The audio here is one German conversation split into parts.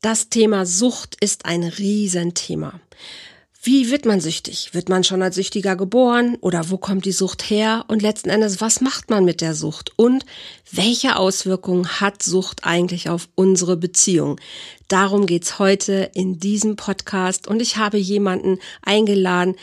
Das Thema Sucht ist ein Riesenthema. Wie wird man süchtig? Wird man schon als Süchtiger geboren oder wo kommt die Sucht her? Und letzten Endes, was macht man mit der Sucht? Und welche Auswirkungen hat Sucht eigentlich auf unsere Beziehung? Darum geht's heute in diesem Podcast und ich habe jemanden eingeladen,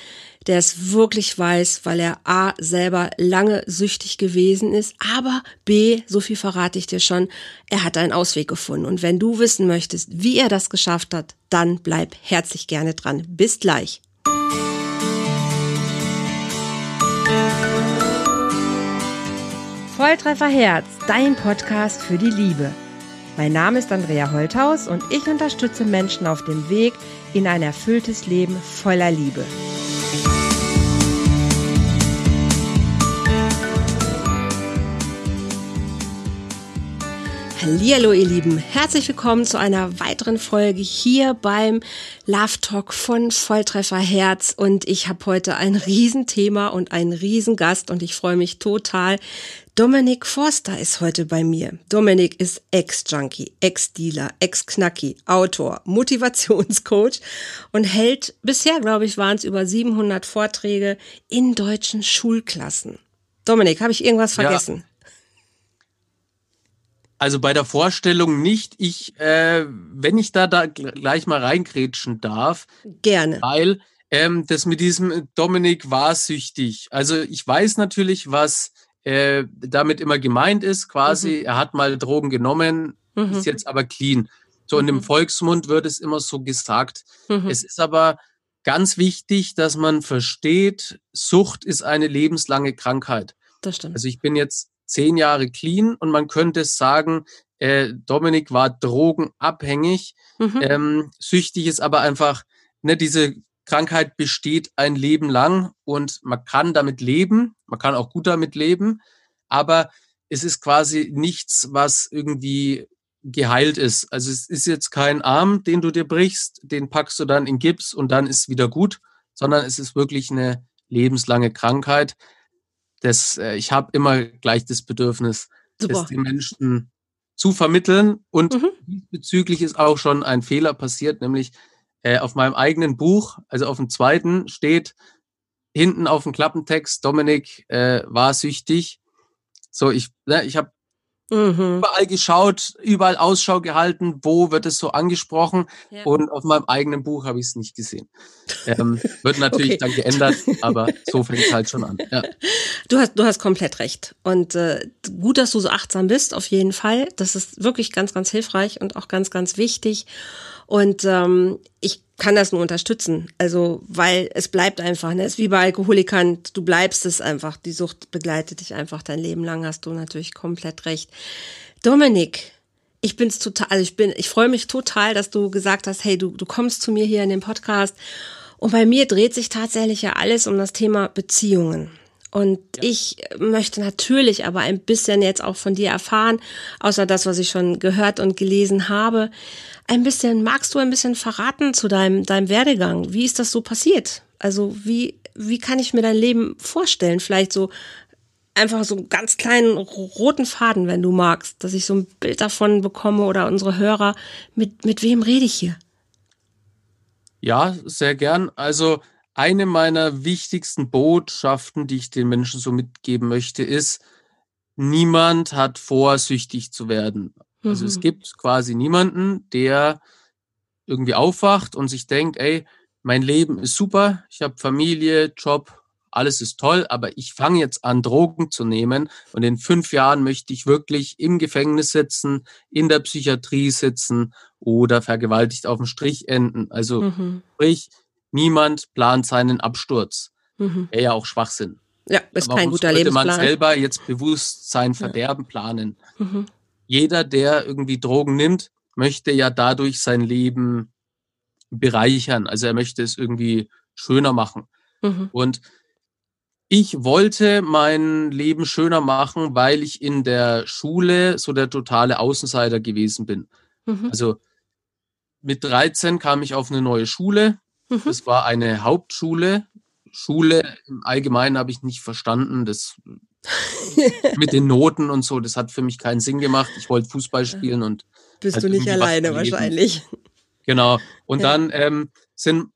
der es wirklich weiß, weil er A selber lange süchtig gewesen ist, aber B, so viel verrate ich dir schon, er hat einen Ausweg gefunden. Und wenn du wissen möchtest, wie er das geschafft hat, dann bleib herzlich gerne dran. Bis gleich. Volltreffer Herz, dein Podcast für die Liebe. Mein Name ist Andrea Holthaus und ich unterstütze Menschen auf dem Weg in ein erfülltes Leben voller Liebe. Hallo ihr Lieben, herzlich willkommen zu einer weiteren Folge hier beim Love Talk von Volltreffer Herz und ich habe heute ein Riesenthema und einen Riesengast und ich freue mich total. Dominik Forster ist heute bei mir. Dominik ist Ex-Junkie, Ex-Dealer, Ex-Knacki, Autor, Motivationscoach und hält bisher, glaube ich, waren es über 700 Vorträge in deutschen Schulklassen. Dominik, habe ich irgendwas vergessen? Ja. Also bei der Vorstellung nicht. Ich, äh, wenn ich da, da gleich mal reingrätschen darf. Gerne. Weil ähm, das mit diesem Dominik war süchtig. Also ich weiß natürlich, was äh, damit immer gemeint ist. Quasi, mhm. er hat mal Drogen genommen, mhm. ist jetzt aber clean. So mhm. in dem Volksmund wird es immer so gesagt. Mhm. Es ist aber ganz wichtig, dass man versteht, Sucht ist eine lebenslange Krankheit. Das stimmt. Also ich bin jetzt zehn Jahre clean und man könnte sagen, äh, Dominik war drogenabhängig. Mhm. Ähm, süchtig ist aber einfach, ne, diese Krankheit besteht ein Leben lang und man kann damit leben, man kann auch gut damit leben, aber es ist quasi nichts, was irgendwie geheilt ist. Also es ist jetzt kein Arm, den du dir brichst, den packst du dann in Gips und dann ist wieder gut, sondern es ist wirklich eine lebenslange Krankheit, das, äh, ich habe immer gleich das Bedürfnis, Super. das den Menschen zu vermitteln. Und mhm. diesbezüglich ist auch schon ein Fehler passiert, nämlich äh, auf meinem eigenen Buch, also auf dem zweiten, steht hinten auf dem Klappentext, Dominik äh, war süchtig. So, ich, ne, ich habe Mhm. Überall geschaut, überall Ausschau gehalten, wo wird es so angesprochen. Ja. Und auf meinem eigenen Buch habe ich es nicht gesehen. Ähm, wird natürlich okay. dann geändert, aber so fängt es halt schon an. Ja. Du hast, du hast komplett recht. Und äh, gut, dass du so achtsam bist, auf jeden Fall. Das ist wirklich ganz, ganz hilfreich und auch ganz, ganz wichtig. Und ähm, ich kann das nur unterstützen. Also, weil es bleibt einfach, ne? Es ist wie bei Alkoholikern, du bleibst es einfach. Die Sucht begleitet dich einfach dein Leben lang, hast du natürlich komplett recht. Dominik, ich bin's total, also ich bin, ich freue mich total, dass du gesagt hast, hey, du, du kommst zu mir hier in den Podcast. Und bei mir dreht sich tatsächlich ja alles um das Thema Beziehungen. Und ja. ich möchte natürlich aber ein bisschen jetzt auch von dir erfahren, außer das, was ich schon gehört und gelesen habe. Ein bisschen, magst du ein bisschen verraten zu deinem, deinem Werdegang? Wie ist das so passiert? Also wie, wie kann ich mir dein Leben vorstellen? Vielleicht so einfach so einen ganz kleinen roten Faden, wenn du magst, dass ich so ein Bild davon bekomme oder unsere Hörer. Mit, mit wem rede ich hier? Ja, sehr gern. Also eine meiner wichtigsten Botschaften, die ich den Menschen so mitgeben möchte, ist, niemand hat vor, süchtig zu werden. Mhm. Also es mhm. gibt quasi niemanden, der irgendwie aufwacht und sich denkt, ey, mein Leben ist super, ich habe Familie, Job, alles ist toll, aber ich fange jetzt an, Drogen zu nehmen und in fünf Jahren möchte ich wirklich im Gefängnis sitzen, in der Psychiatrie sitzen oder vergewaltigt auf dem Strich enden. Also mhm. sprich, Niemand plant seinen Absturz. Mhm. Wäre ja auch Schwachsinn. Ja, ist Warum kein guter Lebensplan. man selber jetzt bewusst sein Verderben ja. planen? Mhm. Jeder, der irgendwie Drogen nimmt, möchte ja dadurch sein Leben bereichern. Also er möchte es irgendwie schöner machen. Mhm. Und ich wollte mein Leben schöner machen, weil ich in der Schule so der totale Außenseiter gewesen bin. Mhm. Also mit 13 kam ich auf eine neue Schule. Mhm. Das war eine Hauptschule. Schule im Allgemeinen habe ich nicht verstanden. Das mit den Noten und so, das hat für mich keinen Sinn gemacht. Ich wollte Fußball spielen und. Bist halt du nicht alleine wahrscheinlich. Genau. Und ja. dann ähm, sind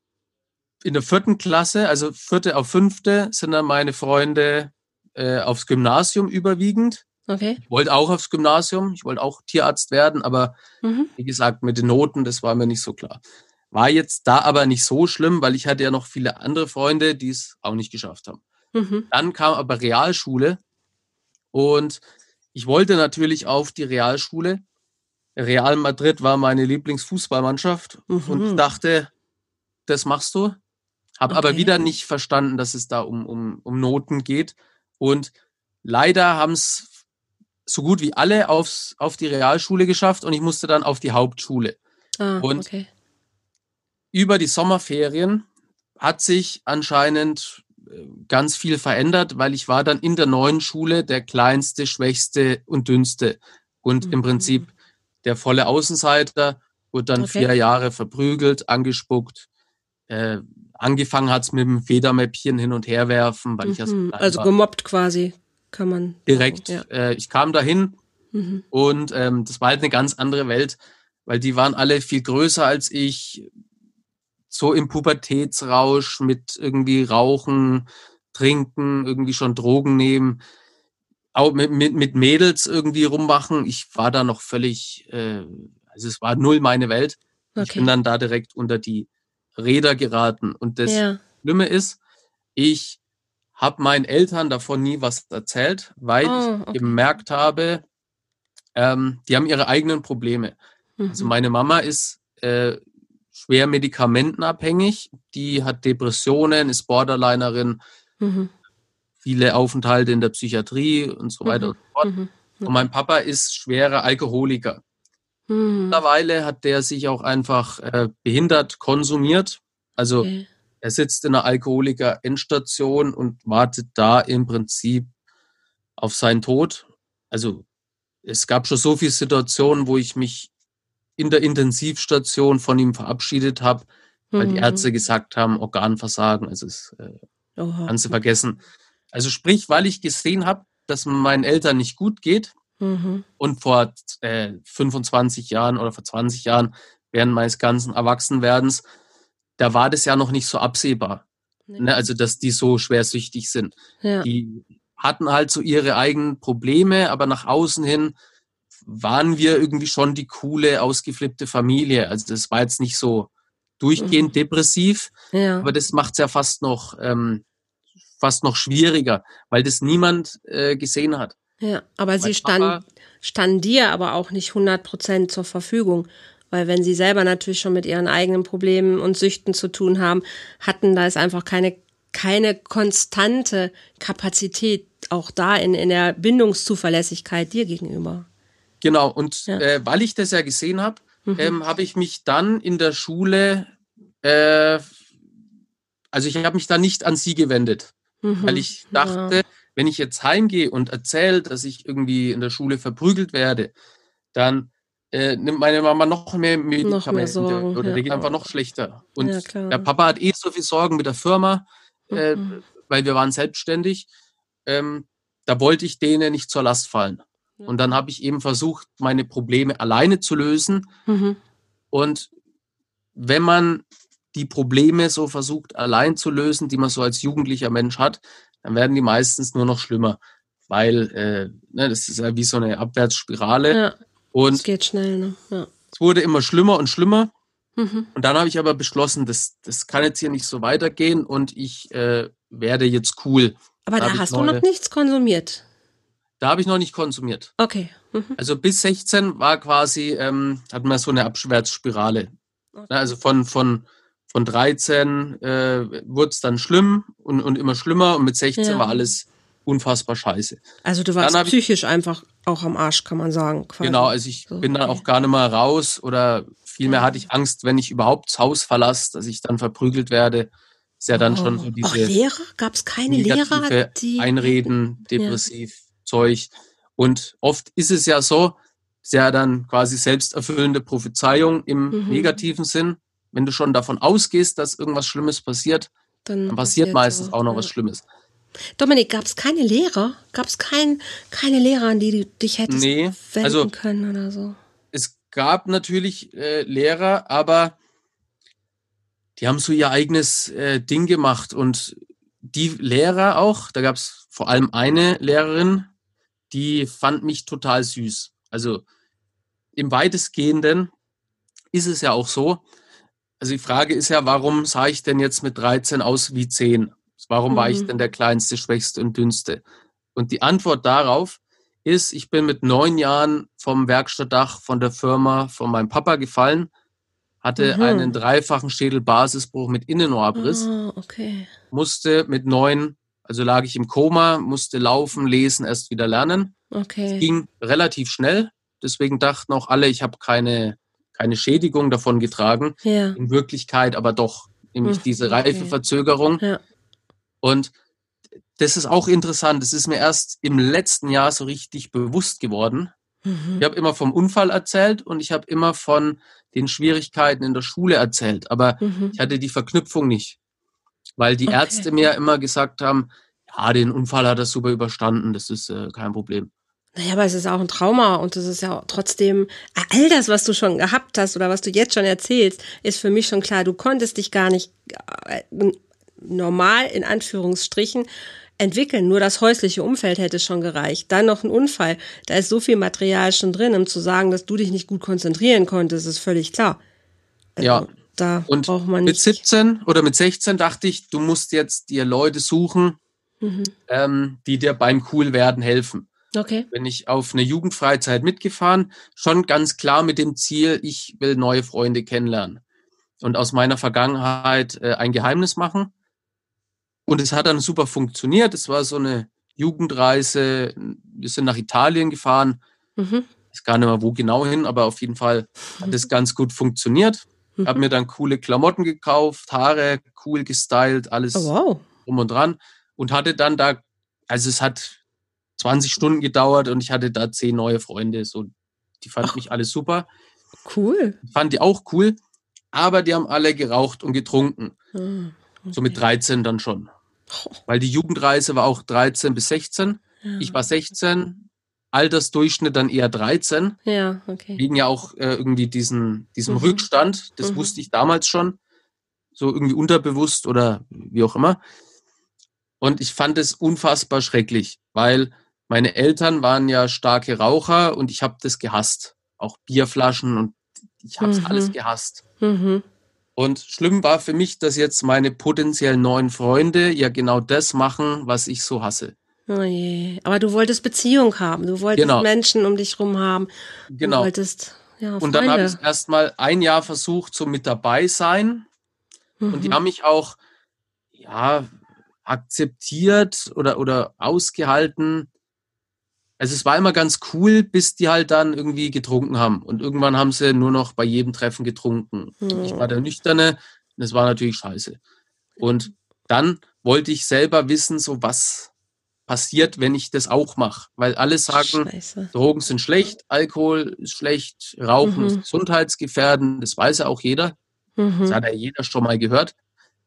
in der vierten Klasse, also vierte auf fünfte, sind dann meine Freunde äh, aufs Gymnasium überwiegend. Okay. Ich wollte auch aufs Gymnasium, ich wollte auch Tierarzt werden, aber mhm. wie gesagt, mit den Noten, das war mir nicht so klar. War jetzt da aber nicht so schlimm, weil ich hatte ja noch viele andere Freunde, die es auch nicht geschafft haben. Mhm. Dann kam aber Realschule und ich wollte natürlich auf die Realschule. Real Madrid war meine Lieblingsfußballmannschaft mhm. und ich dachte, das machst du. Habe okay. aber wieder nicht verstanden, dass es da um, um, um Noten geht. Und leider haben es so gut wie alle aufs, auf die Realschule geschafft und ich musste dann auf die Hauptschule. Ah, und okay. Über die Sommerferien hat sich anscheinend äh, ganz viel verändert, weil ich war dann in der neuen Schule der kleinste, schwächste und dünnste und mhm. im Prinzip der volle Außenseiter, wurde dann okay. vier Jahre verprügelt, angespuckt. Äh, angefangen hat es mit dem Federmäppchen hin und her werfen, weil mhm. ich ja so mhm. Also gemobbt quasi, kann man. Direkt. Sagen, ja. äh, ich kam dahin mhm. und ähm, das war halt eine ganz andere Welt, weil die waren alle viel größer als ich, so im Pubertätsrausch mit irgendwie Rauchen, Trinken, irgendwie schon Drogen nehmen, auch mit, mit, mit Mädels irgendwie rummachen. Ich war da noch völlig, äh, also es war null meine Welt. Okay. Ich bin dann da direkt unter die Räder geraten. Und das ja. Schlimme ist, ich habe meinen Eltern davon nie was erzählt, weil oh, okay. ich gemerkt habe, ähm, die haben ihre eigenen Probleme. Also mhm. Also meine Mama ist äh, schwer medikamentenabhängig, die hat Depressionen, ist Borderlinerin, mhm. viele Aufenthalte in der Psychiatrie und so weiter mhm. und so fort. Mhm. Und mein Papa ist schwerer Alkoholiker. Mhm. Mittlerweile hat der sich auch einfach äh, behindert konsumiert. Also okay. er sitzt in einer Alkoholiker-Endstation und wartet da im Prinzip auf seinen Tod. Also es gab schon so viele Situationen, wo ich mich in der Intensivstation von ihm verabschiedet habe, weil mhm. die Ärzte gesagt haben, Organversagen, also das äh, kannst du vergessen. Also sprich, weil ich gesehen habe, dass meinen Eltern nicht gut geht, Mhm. Und vor äh, 25 Jahren oder vor 20 Jahren, während meines ganzen Erwachsenwerdens, da war das ja noch nicht so absehbar. Nee. Ne? Also, dass die so schwersüchtig sind. Ja. Die hatten halt so ihre eigenen Probleme, aber nach außen hin waren wir irgendwie schon die coole, ausgeflippte Familie. Also das war jetzt nicht so durchgehend mhm. depressiv, ja. aber das macht es ja fast noch, ähm, fast noch schwieriger, weil das niemand äh, gesehen hat. Ja, aber mein sie stand, standen dir aber auch nicht 100 Prozent zur Verfügung. Weil wenn sie selber natürlich schon mit ihren eigenen Problemen und Süchten zu tun haben, hatten da ist einfach keine, keine konstante Kapazität auch da in, in der Bindungszuverlässigkeit dir gegenüber. Genau, und ja. äh, weil ich das ja gesehen habe, mhm. ähm, habe ich mich dann in der Schule, äh, also ich habe mich da nicht an sie gewendet, mhm. weil ich dachte, ja wenn ich jetzt heimgehe und erzähle, dass ich irgendwie in der Schule verprügelt werde, dann äh, nimmt meine Mama noch mehr Medikamente noch mehr Sorgen, oder ja. die geht einfach noch schlechter. Und ja, der Papa hat eh so viel Sorgen mit der Firma, äh, mhm. weil wir waren selbstständig. Ähm, da wollte ich denen nicht zur Last fallen. Ja. Und dann habe ich eben versucht, meine Probleme alleine zu lösen. Mhm. Und wenn man die Probleme so versucht, allein zu lösen, die man so als jugendlicher Mensch hat, dann werden die meistens nur noch schlimmer, weil äh, ne, das ist ja wie so eine Abwärtsspirale. Ja, und es geht schnell, ne? Ja. Es wurde immer schlimmer und schlimmer. Mhm. Und dann habe ich aber beschlossen, das, das kann jetzt hier nicht so weitergehen und ich äh, werde jetzt cool. Aber da, da hast du noch nichts konsumiert. Da habe ich noch nicht konsumiert. Okay. Mhm. Also bis 16 war quasi, ähm, hatten wir so eine Abwärtsspirale. Okay. Also von, von von 13 äh, wurde es dann schlimm und, und immer schlimmer und mit 16 ja. war alles unfassbar scheiße. Also du warst psychisch ich, einfach auch am Arsch, kann man sagen. Quasi. Genau, also ich so, bin dann auch gar nicht mehr raus oder vielmehr hatte ich Angst, wenn ich überhaupt das Haus verlasse, dass ich dann verprügelt werde. Ist ja dann oh. schon so diese Ach, Lehrer? Gab es keine Lehrer? Die Einreden, depressiv, ja. Zeug. Und oft ist es ja so, ist ja dann quasi selbsterfüllende Prophezeiung im mhm. negativen Sinn wenn du schon davon ausgehst, dass irgendwas Schlimmes passiert, dann, dann passiert meistens so. auch noch ja. was Schlimmes. Dominik, gab es keine Lehrer? Gab es kein, keine Lehrer, an die du dich hättest nee, wenden also, können oder so? Es gab natürlich äh, Lehrer, aber die haben so ihr eigenes äh, Ding gemacht. Und die Lehrer auch, da gab es vor allem eine Lehrerin, die fand mich total süß. Also im weitestgehenden ist es ja auch so. Also die Frage ist ja, warum sah ich denn jetzt mit 13 aus wie 10? Warum mhm. war ich mhm. denn der kleinste, schwächste und dünnste? Und die Antwort darauf ist, ich bin mit neun Jahren vom Werkstattdach von der Firma von meinem Papa gefallen, hatte mhm. einen dreifachen Schädelbasisbruch mit Innenohrabriss, oh, okay. musste mit neun, also lag ich im Koma, musste laufen, lesen, erst wieder lernen. Okay. Es ging relativ schnell, deswegen dachten auch alle, ich habe keine, keine Schädigung davon getragen. Ja. In Wirklichkeit aber doch, nämlich mhm. diese Reifeverzögerung. Ja. Und das ist auch interessant. Das ist mir erst im letzten Jahr so richtig bewusst geworden. Mhm. Ich habe immer vom Unfall erzählt und ich habe immer von den Schwierigkeiten in der Schule erzählt, aber mhm. ich hatte die Verknüpfung nicht, weil die okay. Ärzte mir immer gesagt haben, ja, den Unfall hat er super überstanden, das ist äh, kein Problem. Naja, aber es ist auch ein Trauma und es ist ja trotzdem, all das, was du schon gehabt hast oder was du jetzt schon erzählst, ist für mich schon klar, du konntest dich gar nicht äh, normal in Anführungsstrichen entwickeln. Nur das häusliche Umfeld hätte schon gereicht. Dann noch ein Unfall. Da ist so viel Material schon drin, um zu sagen, dass du dich nicht gut konzentrieren konntest, ist völlig klar. Also, ja. Da und braucht man nicht. Mit 17 oder mit 16 dachte ich, du musst jetzt dir Leute suchen, mhm. ähm, die dir beim Coolwerden helfen. Okay. Bin ich auf eine Jugendfreizeit mitgefahren, schon ganz klar mit dem Ziel, ich will neue Freunde kennenlernen und aus meiner Vergangenheit äh, ein Geheimnis machen. Und es hat dann super funktioniert. Es war so eine Jugendreise. Wir sind nach Italien gefahren. Mhm. Ich weiß gar nicht mehr, wo genau hin, aber auf jeden Fall hat es ganz gut funktioniert. Mhm. Habe mir dann coole Klamotten gekauft, Haare cool gestylt, alles oh, wow. drum und dran. Und hatte dann da, also es hat 20 Stunden gedauert und ich hatte da zehn neue Freunde. So, die fanden Ach, mich alle super. Cool. Fand die auch cool, aber die haben alle geraucht und getrunken. Mhm, okay. So mit 13 dann schon. Weil die Jugendreise war auch 13 bis 16. Ja. Ich war 16, Altersdurchschnitt dann eher 13. Ja, okay. Wegen ja auch äh, irgendwie diesen, diesem mhm. Rückstand. Das mhm. wusste ich damals schon. So irgendwie unterbewusst oder wie auch immer. Und ich fand es unfassbar schrecklich, weil meine Eltern waren ja starke Raucher und ich habe das gehasst. Auch Bierflaschen und ich habe es mhm. alles gehasst. Mhm. Und schlimm war für mich, dass jetzt meine potenziellen neuen Freunde ja genau das machen, was ich so hasse. Oh je. Aber du wolltest Beziehung haben, du wolltest genau. Menschen um dich rum haben. Genau. Du wolltest, ja, und dann habe ich erstmal ein Jahr versucht, so mit dabei sein. Mhm. Und die mhm. haben mich auch, ja, akzeptiert oder, oder ausgehalten, also es war immer ganz cool, bis die halt dann irgendwie getrunken haben. Und irgendwann haben sie nur noch bei jedem Treffen getrunken. Mhm. Ich war der Nüchterne. Das war natürlich scheiße. Und dann wollte ich selber wissen, so was passiert, wenn ich das auch mache. Weil alle sagen, Scheiße. Drogen sind schlecht, Alkohol ist schlecht, Rauchen mhm. ist gesundheitsgefährdend. Das weiß ja auch jeder. Mhm. Das hat ja jeder schon mal gehört.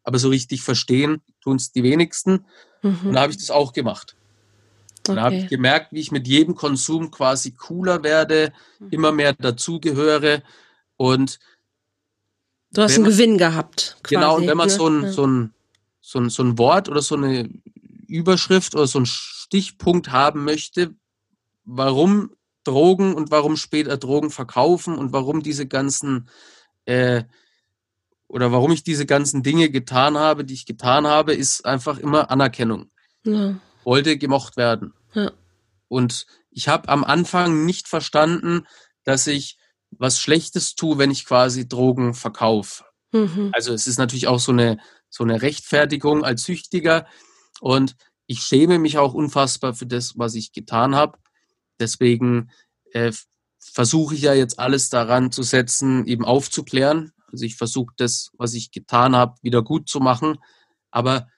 Aber so richtig verstehen tun es die wenigsten. Mhm. Und da habe ich das auch gemacht. Okay. Da habe ich gemerkt, wie ich mit jedem Konsum quasi cooler werde, mhm. immer mehr dazugehöre und Du hast einen man, Gewinn gehabt. Quasi, genau, und wenn man ne? so, ein, ja. so, ein, so, ein, so ein Wort oder so eine Überschrift oder so einen Stichpunkt haben möchte, warum Drogen und warum später Drogen verkaufen und warum diese ganzen äh, oder warum ich diese ganzen Dinge getan habe, die ich getan habe, ist einfach immer Anerkennung. Ja wollte gemocht werden. Ja. Und ich habe am Anfang nicht verstanden, dass ich was Schlechtes tue, wenn ich quasi Drogen verkaufe. Mhm. Also es ist natürlich auch so eine, so eine Rechtfertigung als Süchtiger. Und ich schäme mich auch unfassbar für das, was ich getan habe. Deswegen äh, versuche ich ja jetzt alles daran zu setzen, eben aufzuklären. Also ich versuche das, was ich getan habe, wieder gut zu machen. Aber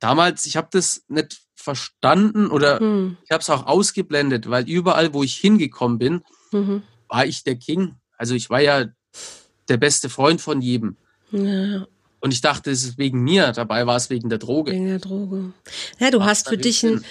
damals, ich habe das nicht verstanden oder hm. ich habe es auch ausgeblendet, weil überall, wo ich hingekommen bin, mhm. war ich der King. Also ich war ja der beste Freund von jedem. Ja. Und ich dachte, es ist wegen mir, dabei war es wegen der Droge. Wegen der Droge. Ja, du Macht hast für dich ein,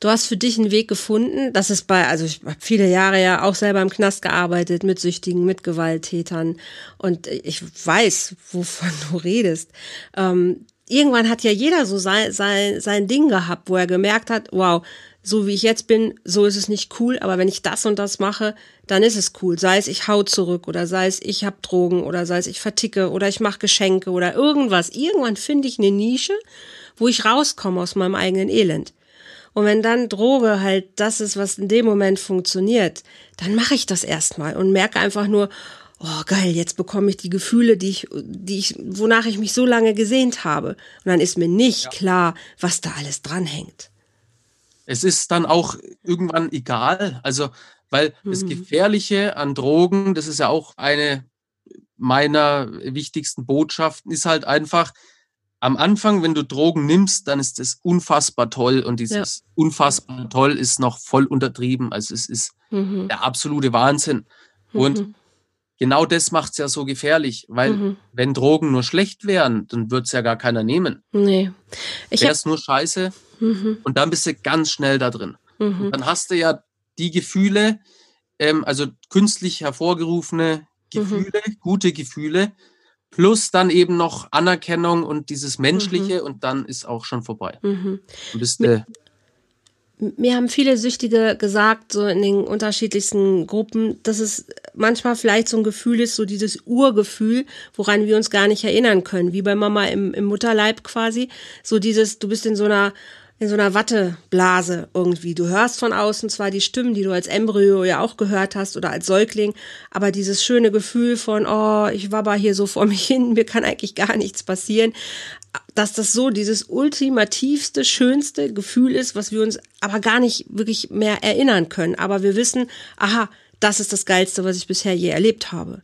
Du hast für dich einen Weg gefunden. Das ist bei, also ich habe viele Jahre ja auch selber im Knast gearbeitet mit Süchtigen, mit Gewalttätern. Und ich weiß, wovon du redest. Ähm, irgendwann hat ja jeder so sein, sein, sein Ding gehabt, wo er gemerkt hat, wow, so wie ich jetzt bin, so ist es nicht cool, aber wenn ich das und das mache, dann ist es cool. Sei es ich hau zurück oder sei es ich hab Drogen oder sei es ich verticke oder ich mache Geschenke oder irgendwas. Irgendwann finde ich eine Nische, wo ich rauskomme aus meinem eigenen Elend. Und wenn dann Droge halt das ist, was in dem Moment funktioniert, dann mache ich das erstmal und merke einfach nur, oh geil, jetzt bekomme ich die Gefühle, die ich, die ich, wonach ich mich so lange gesehnt habe. Und dann ist mir nicht ja. klar, was da alles dranhängt. Es ist dann auch irgendwann egal, also weil mhm. das Gefährliche an Drogen, das ist ja auch eine meiner wichtigsten Botschaften, ist halt einfach, am Anfang, wenn du Drogen nimmst, dann ist das unfassbar toll und dieses ja. unfassbar toll ist noch voll untertrieben. Also es ist mhm. der absolute Wahnsinn. Mhm. Genau das macht es ja so gefährlich, weil mhm. wenn Drogen nur schlecht wären, dann würde es ja gar keiner nehmen. Nee. Wäre es nur scheiße mhm. und dann bist du ganz schnell da drin. Mhm. Dann hast du ja die Gefühle, ähm, also künstlich hervorgerufene mhm. Gefühle, gute Gefühle, plus dann eben noch Anerkennung und dieses Menschliche mhm. und dann ist auch schon vorbei. Mhm. Du bist, äh, mir haben viele Süchtige gesagt, so in den unterschiedlichsten Gruppen, dass es manchmal vielleicht so ein Gefühl ist, so dieses Urgefühl, woran wir uns gar nicht erinnern können, wie bei Mama im, im Mutterleib quasi. So dieses, du bist in so einer in so einer Watteblase irgendwie. Du hörst von außen zwar die Stimmen, die du als Embryo ja auch gehört hast oder als Säugling, aber dieses schöne Gefühl von, oh, ich wabber hier so vor mich hin, mir kann eigentlich gar nichts passieren, dass das so dieses ultimativste, schönste Gefühl ist, was wir uns aber gar nicht wirklich mehr erinnern können. Aber wir wissen, aha, das ist das Geilste, was ich bisher je erlebt habe.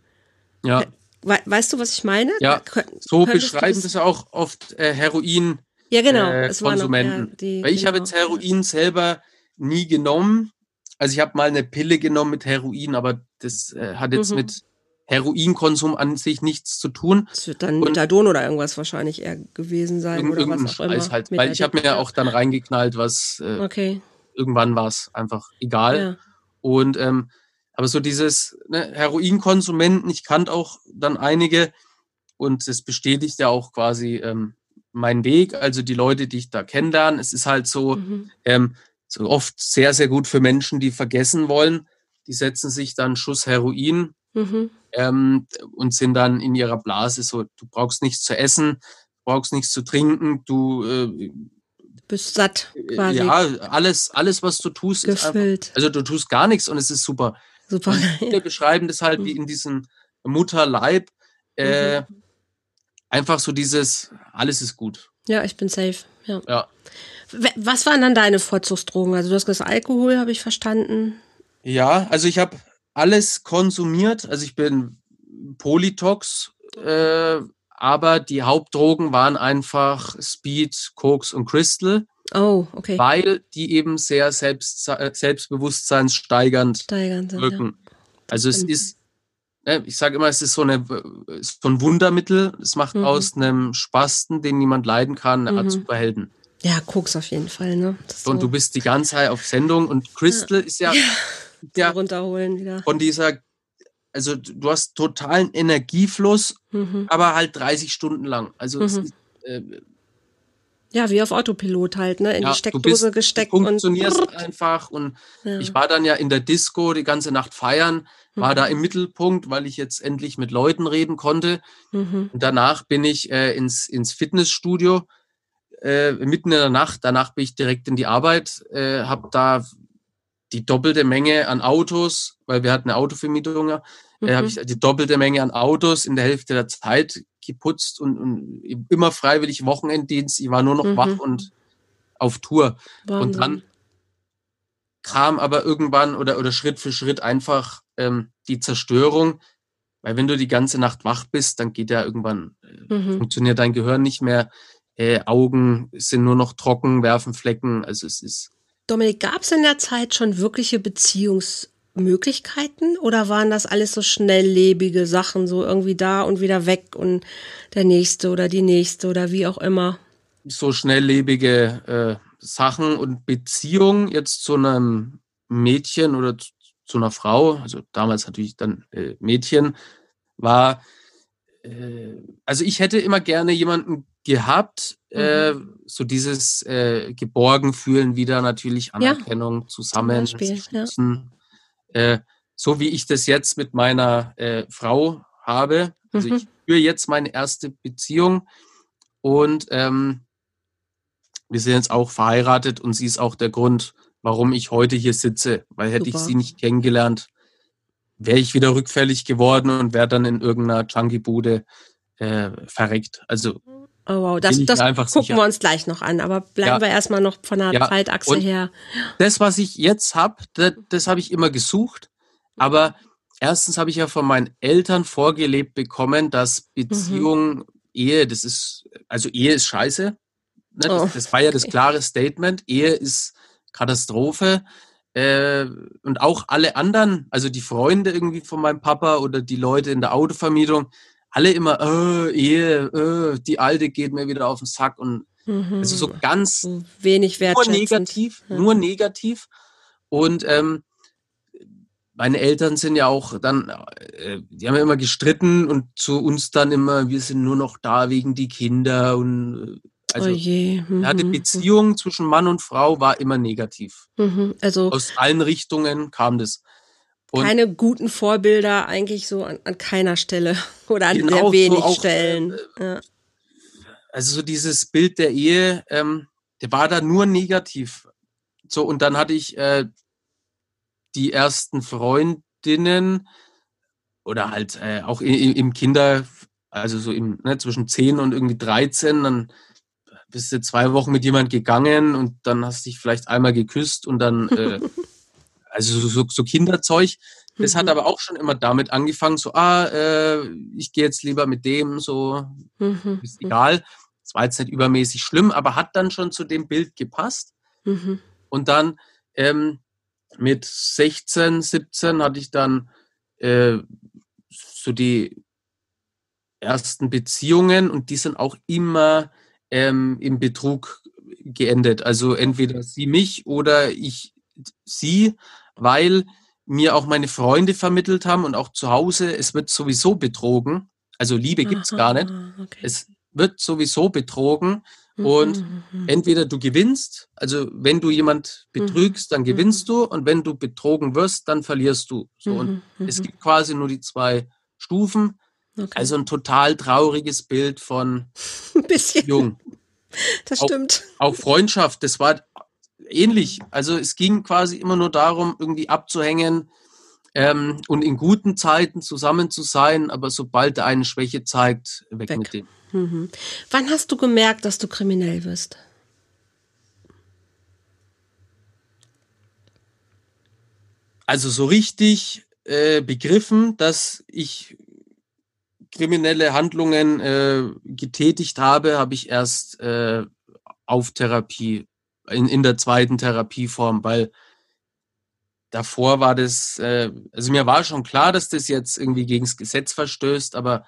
Ja. We weißt du, was ich meine? Ja, so beschreiben das ja auch oft äh, Heroin- ja, genau. Äh, Konsumenten. Noch, ja, die, Weil ich genau. habe jetzt Heroin selber nie genommen. Also ich habe mal eine Pille genommen mit Heroin, aber das äh, hat jetzt mhm. mit Heroinkonsum an sich nichts zu tun. Das wird dann Methadon oder irgendwas wahrscheinlich eher gewesen sein. Oder was auch Scheiß halt. Weil ich habe mir ja auch dann reingeknallt, was äh, okay. irgendwann war es einfach egal. Ja. Und ähm, aber so dieses ne, Heroinkonsumenten, ich kannte auch dann einige und das bestätigt ja auch quasi ähm, mein Weg, also die Leute, die ich da kennenlerne. Es ist halt so, mhm. ähm, so oft sehr, sehr gut für Menschen, die vergessen wollen. Die setzen sich dann Schuss Heroin mhm. ähm, und sind dann in ihrer Blase so, du brauchst nichts zu essen, du brauchst nichts zu trinken, du äh, bist satt äh, quasi. Ja, alles, alles, was du tust, Gefüllt. ist einfach, also du tust gar nichts und es ist super. Super. Viele beschreiben das halt mhm. wie in diesem Mutterleib. Äh, mhm einfach so dieses, alles ist gut. Ja, ich bin safe. Ja. ja. Was waren dann deine Vorzugsdrogen? Also du hast gesagt, Alkohol, habe ich verstanden. Ja, also ich habe alles konsumiert. Also ich bin Polytox, äh, aber die Hauptdrogen waren einfach Speed, Koks und Crystal. Oh, okay. Weil die eben sehr selbst, selbstbewusstseinssteigernd Steigernd sind, wirken. Ja. Also es ist Ne, ich sage immer, es ist so, eine, so ein Wundermittel. Es macht mhm. aus einem Spasten, den niemand leiden kann, eine Art mhm. Superhelden. Ja, Koks auf jeden Fall, ne? und du bist die ganze Zeit auf Sendung und Crystal ja. ist ja, ja, ja runterholen wieder. Von dieser, also du hast totalen Energiefluss, mhm. aber halt 30 Stunden lang. Also es mhm. ist, äh, ja, wie auf Autopilot halt, ne? In ja, die Steckdose bist, gesteckt. Du funktionierst und einfach. Und ja. ich war dann ja in der Disco die ganze Nacht feiern, war mhm. da im Mittelpunkt, weil ich jetzt endlich mit Leuten reden konnte. Mhm. Und danach bin ich äh, ins, ins Fitnessstudio äh, mitten in der Nacht. Danach bin ich direkt in die Arbeit, äh, habe da die doppelte Menge an Autos, weil wir hatten eine Autovermietung, ja, äh, mhm. habe ich die doppelte Menge an Autos in der Hälfte der Zeit geputzt und, und immer freiwillig Wochenenddienst. Ich war nur noch mhm. wach und auf Tour. Wahnsinn. Und dann kam aber irgendwann oder, oder Schritt für Schritt einfach ähm, die Zerstörung, weil wenn du die ganze Nacht wach bist, dann geht ja irgendwann, äh, mhm. funktioniert dein Gehirn nicht mehr. Äh, Augen sind nur noch trocken, werfen Flecken. Also es ist. Dominik, gab es in der Zeit schon wirkliche Beziehungs- Möglichkeiten oder waren das alles so schnelllebige Sachen, so irgendwie da und wieder weg und der nächste oder die nächste oder wie auch immer? So schnelllebige äh, Sachen und Beziehung jetzt zu einem Mädchen oder zu, zu einer Frau, also damals natürlich dann äh, Mädchen, war, äh, also ich hätte immer gerne jemanden gehabt, äh, mhm. so dieses äh, geborgen fühlen wieder natürlich Anerkennung ja. zusammen ja. Äh, so wie ich das jetzt mit meiner äh, Frau habe also mhm. ich führe jetzt meine erste Beziehung und ähm, wir sind jetzt auch verheiratet und sie ist auch der Grund, warum ich heute hier sitze. Weil hätte Super. ich sie nicht kennengelernt, wäre ich wieder rückfällig geworden und wäre dann in irgendeiner Junkie-Bude äh, verreckt. Also Oh wow, das, das gucken sicher. wir uns gleich noch an, aber bleiben ja. wir erstmal noch von der ja. Zeitachse und her. Das, was ich jetzt habe, das, das habe ich immer gesucht, aber erstens habe ich ja von meinen Eltern vorgelebt bekommen, dass mhm. Beziehung, mhm. Ehe, das ist, also Ehe ist scheiße. Ne? Das, oh, das, war ja das klare Statement. Ehe ist Katastrophe. Äh, und auch alle anderen, also die Freunde irgendwie von meinem Papa oder die Leute in der Autovermietung, alle immer, äh, Ehe, äh, die Alte geht mir wieder auf den Sack und mhm. also so ganz wenig nur negativ, ja. nur negativ. Und ähm, meine Eltern sind ja auch dann, äh, die haben ja immer gestritten und zu uns dann immer, wir sind nur noch da wegen die Kinder und äh, also oh. Mhm. Ja, die Beziehung zwischen Mann und Frau war immer negativ. Mhm. Also aus allen Richtungen kam das. Und keine guten Vorbilder eigentlich so an, an keiner Stelle oder an genau sehr wenig so auch, Stellen. Äh, ja. Also so dieses Bild der Ehe, ähm, der war da nur negativ. So und dann hatte ich äh, die ersten Freundinnen oder halt äh, auch im, Kinder, also so im, ne, zwischen 10 und irgendwie 13, dann bist du zwei Wochen mit jemand gegangen und dann hast du dich vielleicht einmal geküsst und dann, äh, also so, so Kinderzeug. Das mhm. hat aber auch schon immer damit angefangen, so, ah, äh, ich gehe jetzt lieber mit dem, so, mhm. ist egal. Das war jetzt nicht übermäßig schlimm, aber hat dann schon zu dem Bild gepasst. Mhm. Und dann ähm, mit 16, 17 hatte ich dann äh, so die ersten Beziehungen und die sind auch immer ähm, im Betrug geendet. Also entweder sie mich oder ich sie, weil mir auch meine Freunde vermittelt haben und auch zu Hause, es wird sowieso betrogen. Also Liebe gibt es gar nicht. Okay. Es wird sowieso betrogen. Mhm, und mhm, mhm. entweder du gewinnst, also wenn du jemand betrügst, dann gewinnst du und wenn du betrogen wirst, dann verlierst du. So, und es gibt quasi nur die zwei Stufen. Okay. Also ein total trauriges Bild von ein bisschen. Jung. Das stimmt. Auch, auch Freundschaft, das war ähnlich. Also es ging quasi immer nur darum, irgendwie abzuhängen ähm, und in guten Zeiten zusammen zu sein, aber sobald er eine Schwäche zeigt, weg, weg. mit dem. Mhm. Wann hast du gemerkt, dass du kriminell wirst? Also so richtig äh, begriffen, dass ich kriminelle Handlungen äh, getätigt habe, habe ich erst äh, auf Therapie, in, in der zweiten Therapieform, weil davor war das, äh, also mir war schon klar, dass das jetzt irgendwie gegen das Gesetz verstößt, aber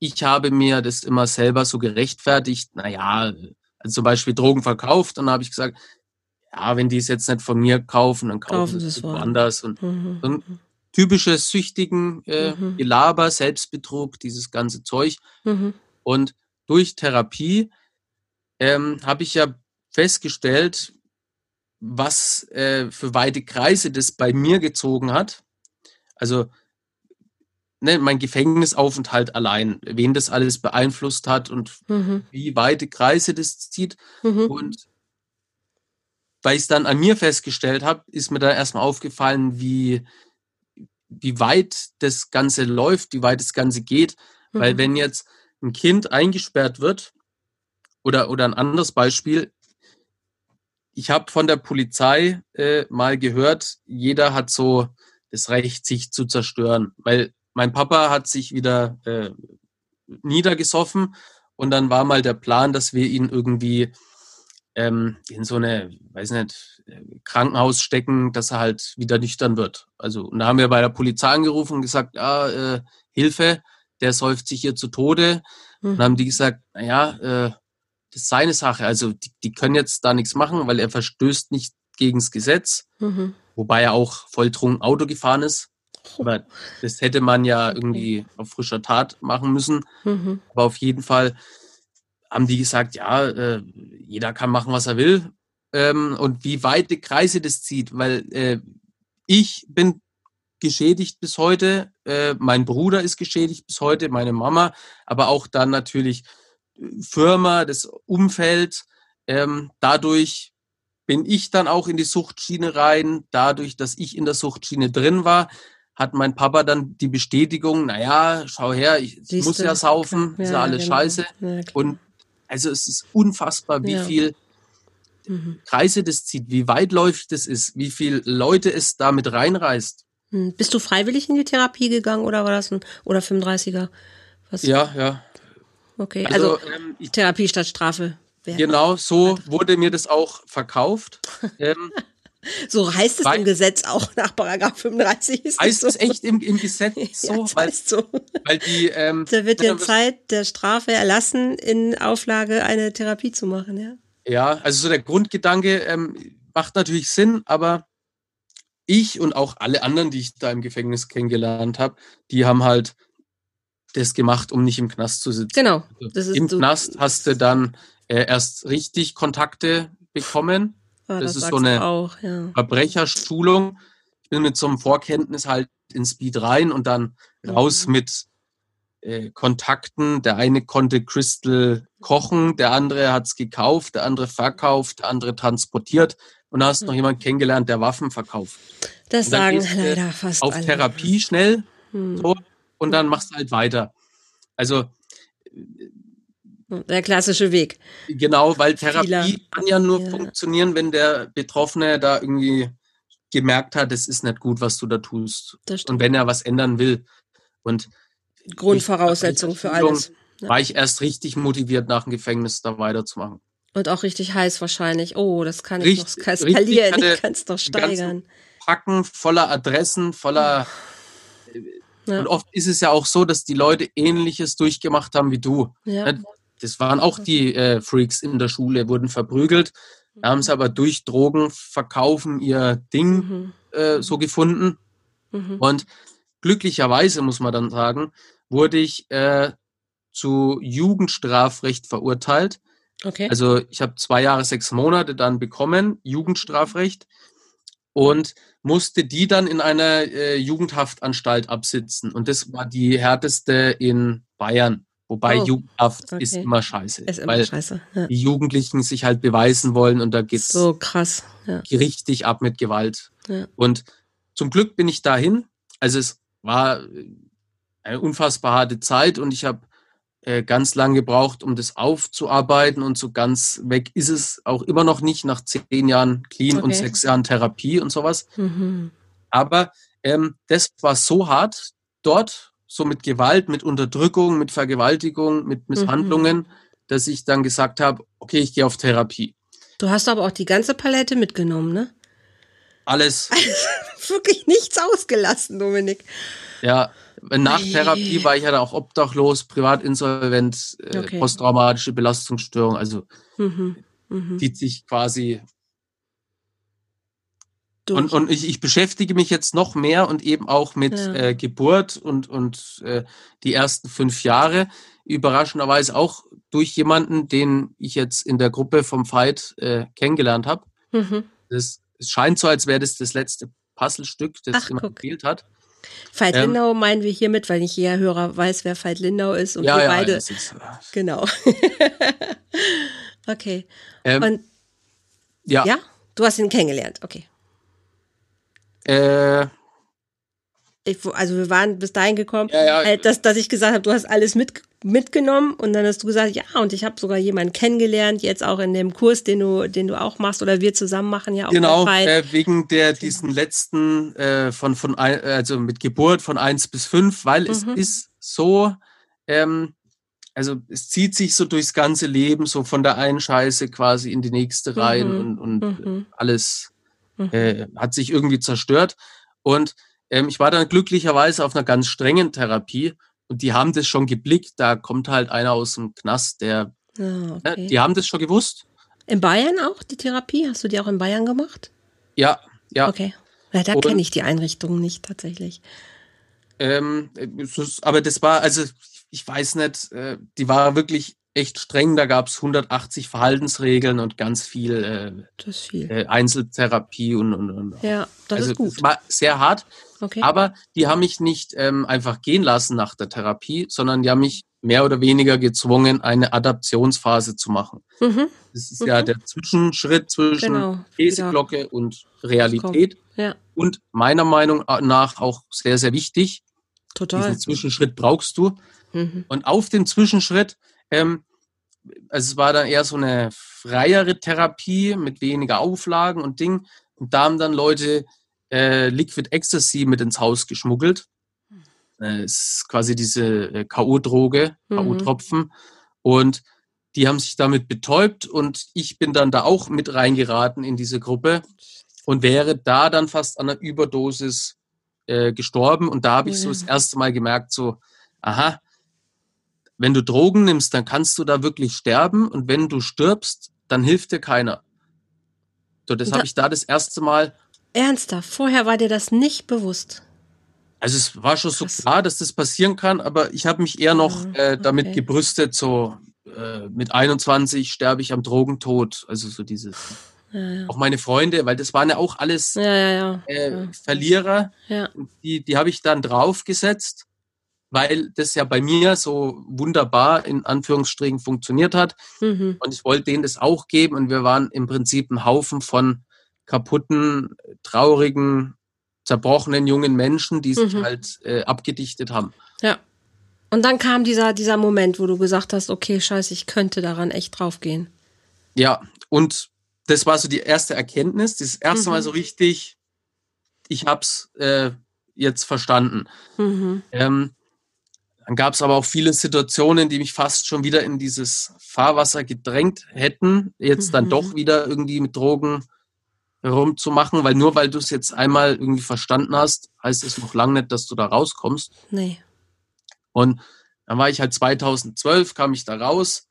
ich habe mir das immer selber so gerechtfertigt, naja, also zum Beispiel Drogen verkauft, dann habe ich gesagt, ja, wenn die es jetzt nicht von mir kaufen, dann kaufen, kaufen sie es woanders. Und, mhm. und mhm. typisches süchtigen äh, mhm. Gelaber, Selbstbetrug, dieses ganze Zeug. Mhm. Und durch Therapie ähm, habe ich ja festgestellt, was äh, für weite Kreise das bei mir gezogen hat. Also ne, mein Gefängnisaufenthalt allein, wen das alles beeinflusst hat und mhm. wie weite Kreise das zieht. Mhm. Und weil ich es dann an mir festgestellt habe, ist mir dann erstmal aufgefallen, wie, wie weit das Ganze läuft, wie weit das Ganze geht. Mhm. Weil wenn jetzt ein Kind eingesperrt wird, oder, oder ein anderes Beispiel, ich habe von der Polizei äh, mal gehört, jeder hat so das Recht, sich zu zerstören, weil mein Papa hat sich wieder äh, niedergesoffen und dann war mal der Plan, dass wir ihn irgendwie ähm, in so eine, weiß nicht, Krankenhaus stecken, dass er halt wieder nüchtern wird. Also, und da haben wir bei der Polizei angerufen und gesagt, ja, äh, Hilfe, der säuft sich hier zu Tode. Mhm. Und dann haben die gesagt, naja, äh, das ist seine Sache. Also die, die können jetzt da nichts machen, weil er verstößt nicht gegens Gesetz, mhm. wobei er auch volltrunken Auto gefahren ist. Aber das hätte man ja irgendwie auf frischer Tat machen müssen. Mhm. Aber auf jeden Fall haben die gesagt, ja, äh, jeder kann machen, was er will. Ähm, und wie weite Kreise das zieht, weil äh, ich bin geschädigt bis heute, äh, mein Bruder ist geschädigt bis heute, meine Mama, aber auch dann natürlich Firma, das Umfeld. Ähm, dadurch bin ich dann auch in die Suchtschiene rein. Dadurch, dass ich in der Suchtschiene drin war, hat mein Papa dann die Bestätigung, naja, schau her, ich, ich muss ja saufen, ja, ist ja alles genau. scheiße. Ja, und also es ist unfassbar, wie ja. viel mhm. Kreise das zieht, wie weitläufig das ist, wie viele Leute es damit reinreißt. Hm. Bist du freiwillig in die Therapie gegangen oder war das ein oder 35er? Was? Ja, ja. Okay, also, also ähm, Therapie statt Strafe. Genau, so wurde mir das auch verkauft. ähm, so heißt es weil, im Gesetz auch nach Paragraph 35. Ist heißt so. es echt im, im Gesetz so? ja, weil, so. weil die, ähm, da wird ja Zeit der Strafe erlassen, in Auflage eine Therapie zu machen, ja. Ja, also so der Grundgedanke ähm, macht natürlich Sinn, aber ich und auch alle anderen, die ich da im Gefängnis kennengelernt habe, die haben halt das gemacht, um nicht im Knast zu sitzen. Genau. Also Im Knast hast du dann äh, erst richtig Kontakte bekommen ja, das, das ist so eine auch, ja. Verbrecherschulung. Ich bin mit so einem Vorkenntnis halt in Speed rein und dann raus mhm. mit äh, Kontakten. Der eine konnte Crystal kochen, der andere hat es gekauft, der andere verkauft, der andere transportiert. Und da hast du noch jemanden kennengelernt, der Waffen verkauft. Das sagen leider fast auf alle. Therapie schnell hm. so, und dann machst du halt weiter. Also der klassische Weg. Genau, weil Therapie Vieler. kann ja nur ja. funktionieren, wenn der Betroffene da irgendwie gemerkt hat, es ist nicht gut, was du da tust. Und wenn er was ändern will. Und Grundvoraussetzung für alles. Ja. War ich erst richtig motiviert, nach dem Gefängnis da weiterzumachen. Und auch richtig heiß wahrscheinlich. Oh, das kann ich noch skalieren, ich kann es doch steigern. Packen voller Adressen, voller. Ja. Und oft ist es ja auch so, dass die Leute Ähnliches durchgemacht haben wie du. Ja. Das waren auch die äh, Freaks in der Schule, wurden verprügelt, haben sie aber durch Drogen verkaufen ihr Ding mhm. äh, so gefunden. Mhm. Und glücklicherweise, muss man dann sagen, wurde ich äh, zu Jugendstrafrecht verurteilt. Okay. Also ich habe zwei Jahre, sechs Monate dann bekommen, Jugendstrafrecht, und musste die dann in einer äh, Jugendhaftanstalt absitzen. Und das war die härteste in Bayern. Wobei oh, Jugendhaft okay. ist immer scheiße. Ist immer weil scheiße. Ja. Die Jugendlichen sich halt beweisen wollen und da geht's so krass. Ja. richtig ab mit Gewalt. Ja. Und zum Glück bin ich dahin. Also es war eine unfassbar harte Zeit und ich habe äh, ganz lang gebraucht, um das aufzuarbeiten und so ganz weg ist es auch immer noch nicht nach zehn Jahren Clean okay. und sechs Jahren Therapie und sowas. Mhm. Aber ähm, das war so hart dort so mit Gewalt, mit Unterdrückung, mit Vergewaltigung, mit Misshandlungen, mhm. dass ich dann gesagt habe, okay, ich gehe auf Therapie. Du hast aber auch die ganze Palette mitgenommen, ne? Alles. Wirklich nichts ausgelassen, Dominik. Ja, nach Therapie war ich ja auch obdachlos, privatinsolvent, äh, okay. posttraumatische Belastungsstörung, also mhm. Mhm. die sich quasi und, und ich, ich beschäftige mich jetzt noch mehr und eben auch mit ja. äh, Geburt und, und äh, die ersten fünf Jahre. Überraschenderweise auch durch jemanden, den ich jetzt in der Gruppe vom Fight äh, kennengelernt habe. Mhm. es scheint so, als wäre das das letzte Puzzlestück, das Ach, jemand gefehlt hat. Veit ähm, Lindau meinen wir hiermit, weil nicht jeder Hörer weiß, wer Veit Lindau ist und ja, wir ja, beide. Ist, genau. okay. Ähm, und ja. ja, du hast ihn kennengelernt. Okay. Äh, ich, also wir waren bis dahin gekommen, ja, ja. Halt, dass, dass ich gesagt habe, du hast alles mit, mitgenommen und dann hast du gesagt, ja, und ich habe sogar jemanden kennengelernt, jetzt auch in dem Kurs, den du, den du auch machst oder wir zusammen machen ja auch. Genau, äh, wegen der diesen letzten äh, von, von ein, also mit Geburt von eins bis fünf, weil mhm. es ist so, ähm, also es zieht sich so durchs ganze Leben, so von der einen Scheiße quasi in die nächste rein mhm. und, und mhm. alles Mhm. Äh, hat sich irgendwie zerstört. Und ähm, ich war dann glücklicherweise auf einer ganz strengen Therapie und die haben das schon geblickt. Da kommt halt einer aus dem Knast, der Ah, okay. Die haben das schon gewusst. In Bayern auch die Therapie? Hast du die auch in Bayern gemacht? Ja, ja. Okay. Ja, da kenne ich die Einrichtungen nicht tatsächlich. Ähm, aber das war, also ich weiß nicht, äh, die war wirklich echt streng. Da gab es 180 Verhaltensregeln und ganz viel Das ist viel. äh, äh, Einzeltherapie und, und, und Ja, das also ist gut. es war sehr hart. Okay. Aber die haben mich nicht ähm, einfach gehen lassen nach der Therapie, sondern die haben mich mehr oder weniger gezwungen, eine Adaptionsphase zu machen. mhm. Das ist ja Mhm. der Zwischenschritt zwischen Genau. Käseglocke und Realität. Ja, Und meiner Meinung nach auch sehr, sehr wichtig. total. Diesen Zwischenschritt brauchst du. Mhm. Und auf dem Zwischenschritt, ähm, also es war dann eher so eine freiere Therapie mit weniger Auflagen und Ding. Und da haben dann Leute äh, Liquid Ecstasy mit ins Haus geschmuggelt. Äh, es ist quasi diese äh, K.O.-Droge, Mhm. K.O.-Tropfen. Und die haben sich damit betäubt und ich bin dann da auch mit reingeraten in diese Gruppe und wäre da dann fast an einer Überdosis äh, gestorben. Und da habe ich so Ja. das erste Mal gemerkt, so, aha, wenn du Drogen nimmst, dann kannst du da wirklich sterben und wenn du stirbst, dann hilft dir keiner. So, das Da- habe ich da das erste Mal, Ernsthaft, vorher war dir das nicht bewusst. also es war schon so Krass. klar, dass das passieren kann, aber ich habe mich eher noch Mhm, äh, damit okay. gebrüstet, so äh, mit 21 sterbe ich am Drogentod, also so dieses, Ja, ja. auch meine Freunde, weil das waren ja auch alles Ja, äh. Verlierer, die, die habe ich dann draufgesetzt, weil das ja bei mir so wunderbar in Anführungsstrichen funktioniert hat. Mhm. Und ich wollte denen das auch geben. Und wir waren im Prinzip ein Haufen von kaputten, traurigen, zerbrochenen jungen Menschen, die sich Mhm. halt äh, abgedichtet haben. Ja. Und dann kam dieser, dieser Moment, wo du gesagt hast, okay, scheiße, ich könnte daran echt draufgehen. Ja, und das war so die erste Erkenntnis. Das erste Mal Mhm. so richtig, ich hab's äh, jetzt verstanden. Mhm. Ähm, dann gab es aber auch viele Situationen, die mich fast schon wieder in dieses Fahrwasser gedrängt hätten, jetzt dann Mhm. doch wieder irgendwie mit Drogen herumzumachen, weil nur weil du es jetzt einmal irgendwie verstanden hast, heißt es noch lange nicht, dass du da rauskommst. Nee. Und dann war ich halt 2012, kam ich da raus,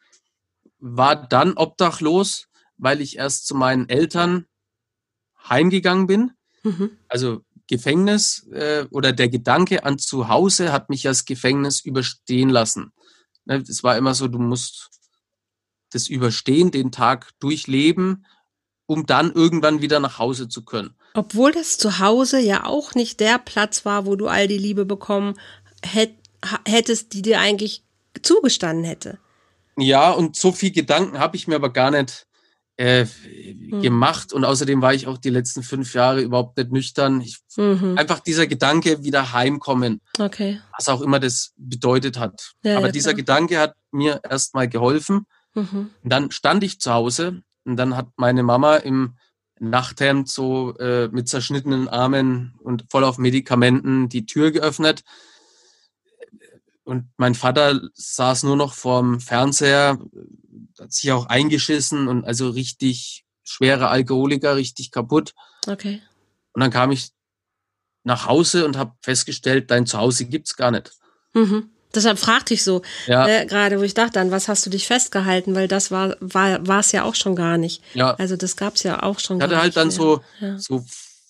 war dann obdachlos, weil ich erst zu meinen Eltern heimgegangen bin. Mhm. Also Gefängnis äh, oder der Gedanke an zu Hause hat mich das Gefängnis überstehen lassen. Ne, Es war immer so, du musst das überstehen, den Tag durchleben, um dann irgendwann wieder nach Hause zu können. Obwohl das zu Hause ja auch nicht der Platz war, wo du all die Liebe bekommen hättest, die dir eigentlich zugestanden hätte. Ja, und so viel Gedanken habe ich mir aber gar nicht äh, gemacht. Und außerdem war ich auch die letzten fünf Jahre überhaupt nicht nüchtern. Ich, Mhm. einfach dieser Gedanke, wieder heimkommen, Okay. was auch immer das bedeutet hat. Ja, aber ja, dieser klar. Gedanke hat mir erstmal geholfen. Mhm. Und dann stand ich zu Hause und dann hat meine Mama im Nachthemd so äh, mit zerschnittenen Armen und voll auf Medikamenten die Tür geöffnet. Und mein Vater saß nur noch vorm Fernseher, hat sich auch eingeschissen und also richtig schwere Alkoholiker, richtig kaputt. Okay. Und dann kam ich nach Hause und habe festgestellt, dein Zuhause gibt's gar nicht. Mhm. Deshalb fragte ich so, Ja, äh, gerade wo ich dachte, an was hast du dich festgehalten, weil das war war war es ja auch schon gar nicht. ja. Also das gab's ja auch schon. Ich hatte gar halt nicht dann mehr. so, Ja. so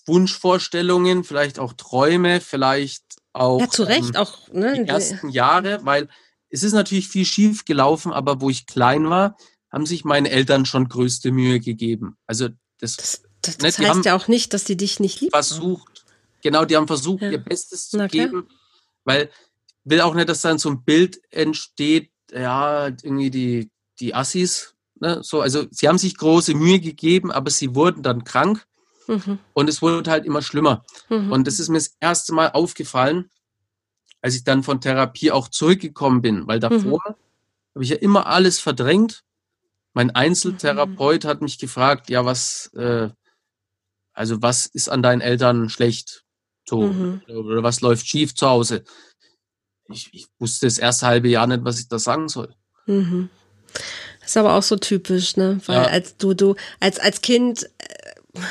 Wunschvorstellungen, vielleicht auch Träume, vielleicht auch Ja, zu Recht ähm, auch. Ne? die ersten Jahre, weil es ist natürlich viel schief gelaufen, aber wo ich klein war, haben sich meine Eltern schon größte Mühe gegeben. Also das, Das, das, Ne, das heißt ja auch nicht, dass die dich nicht lieben. versucht, genau, die haben versucht, Ja. ihr Bestes zu Na klar. geben, weil ich will auch nicht, dass dann so ein Bild entsteht, ja, irgendwie die, die Assis, ne, so, also sie haben sich große Mühe gegeben, aber sie wurden dann krank Mhm. und es wurde halt immer schlimmer. Mhm. Und das ist mir das erste Mal aufgefallen, als ich dann von Therapie auch zurückgekommen bin, weil davor habe ich ja immer alles verdrängt. Mein Einzeltherapeut hat mich gefragt, ja, was, äh, also was ist an deinen Eltern schlecht? So, Mhm. oder was läuft schief zu Hause? Ich, ich wusste das erste halbe Jahr nicht, was ich da sagen soll. Mhm. Das ist aber auch so typisch, ne? Weil Ja. als du, du, als, als Kind,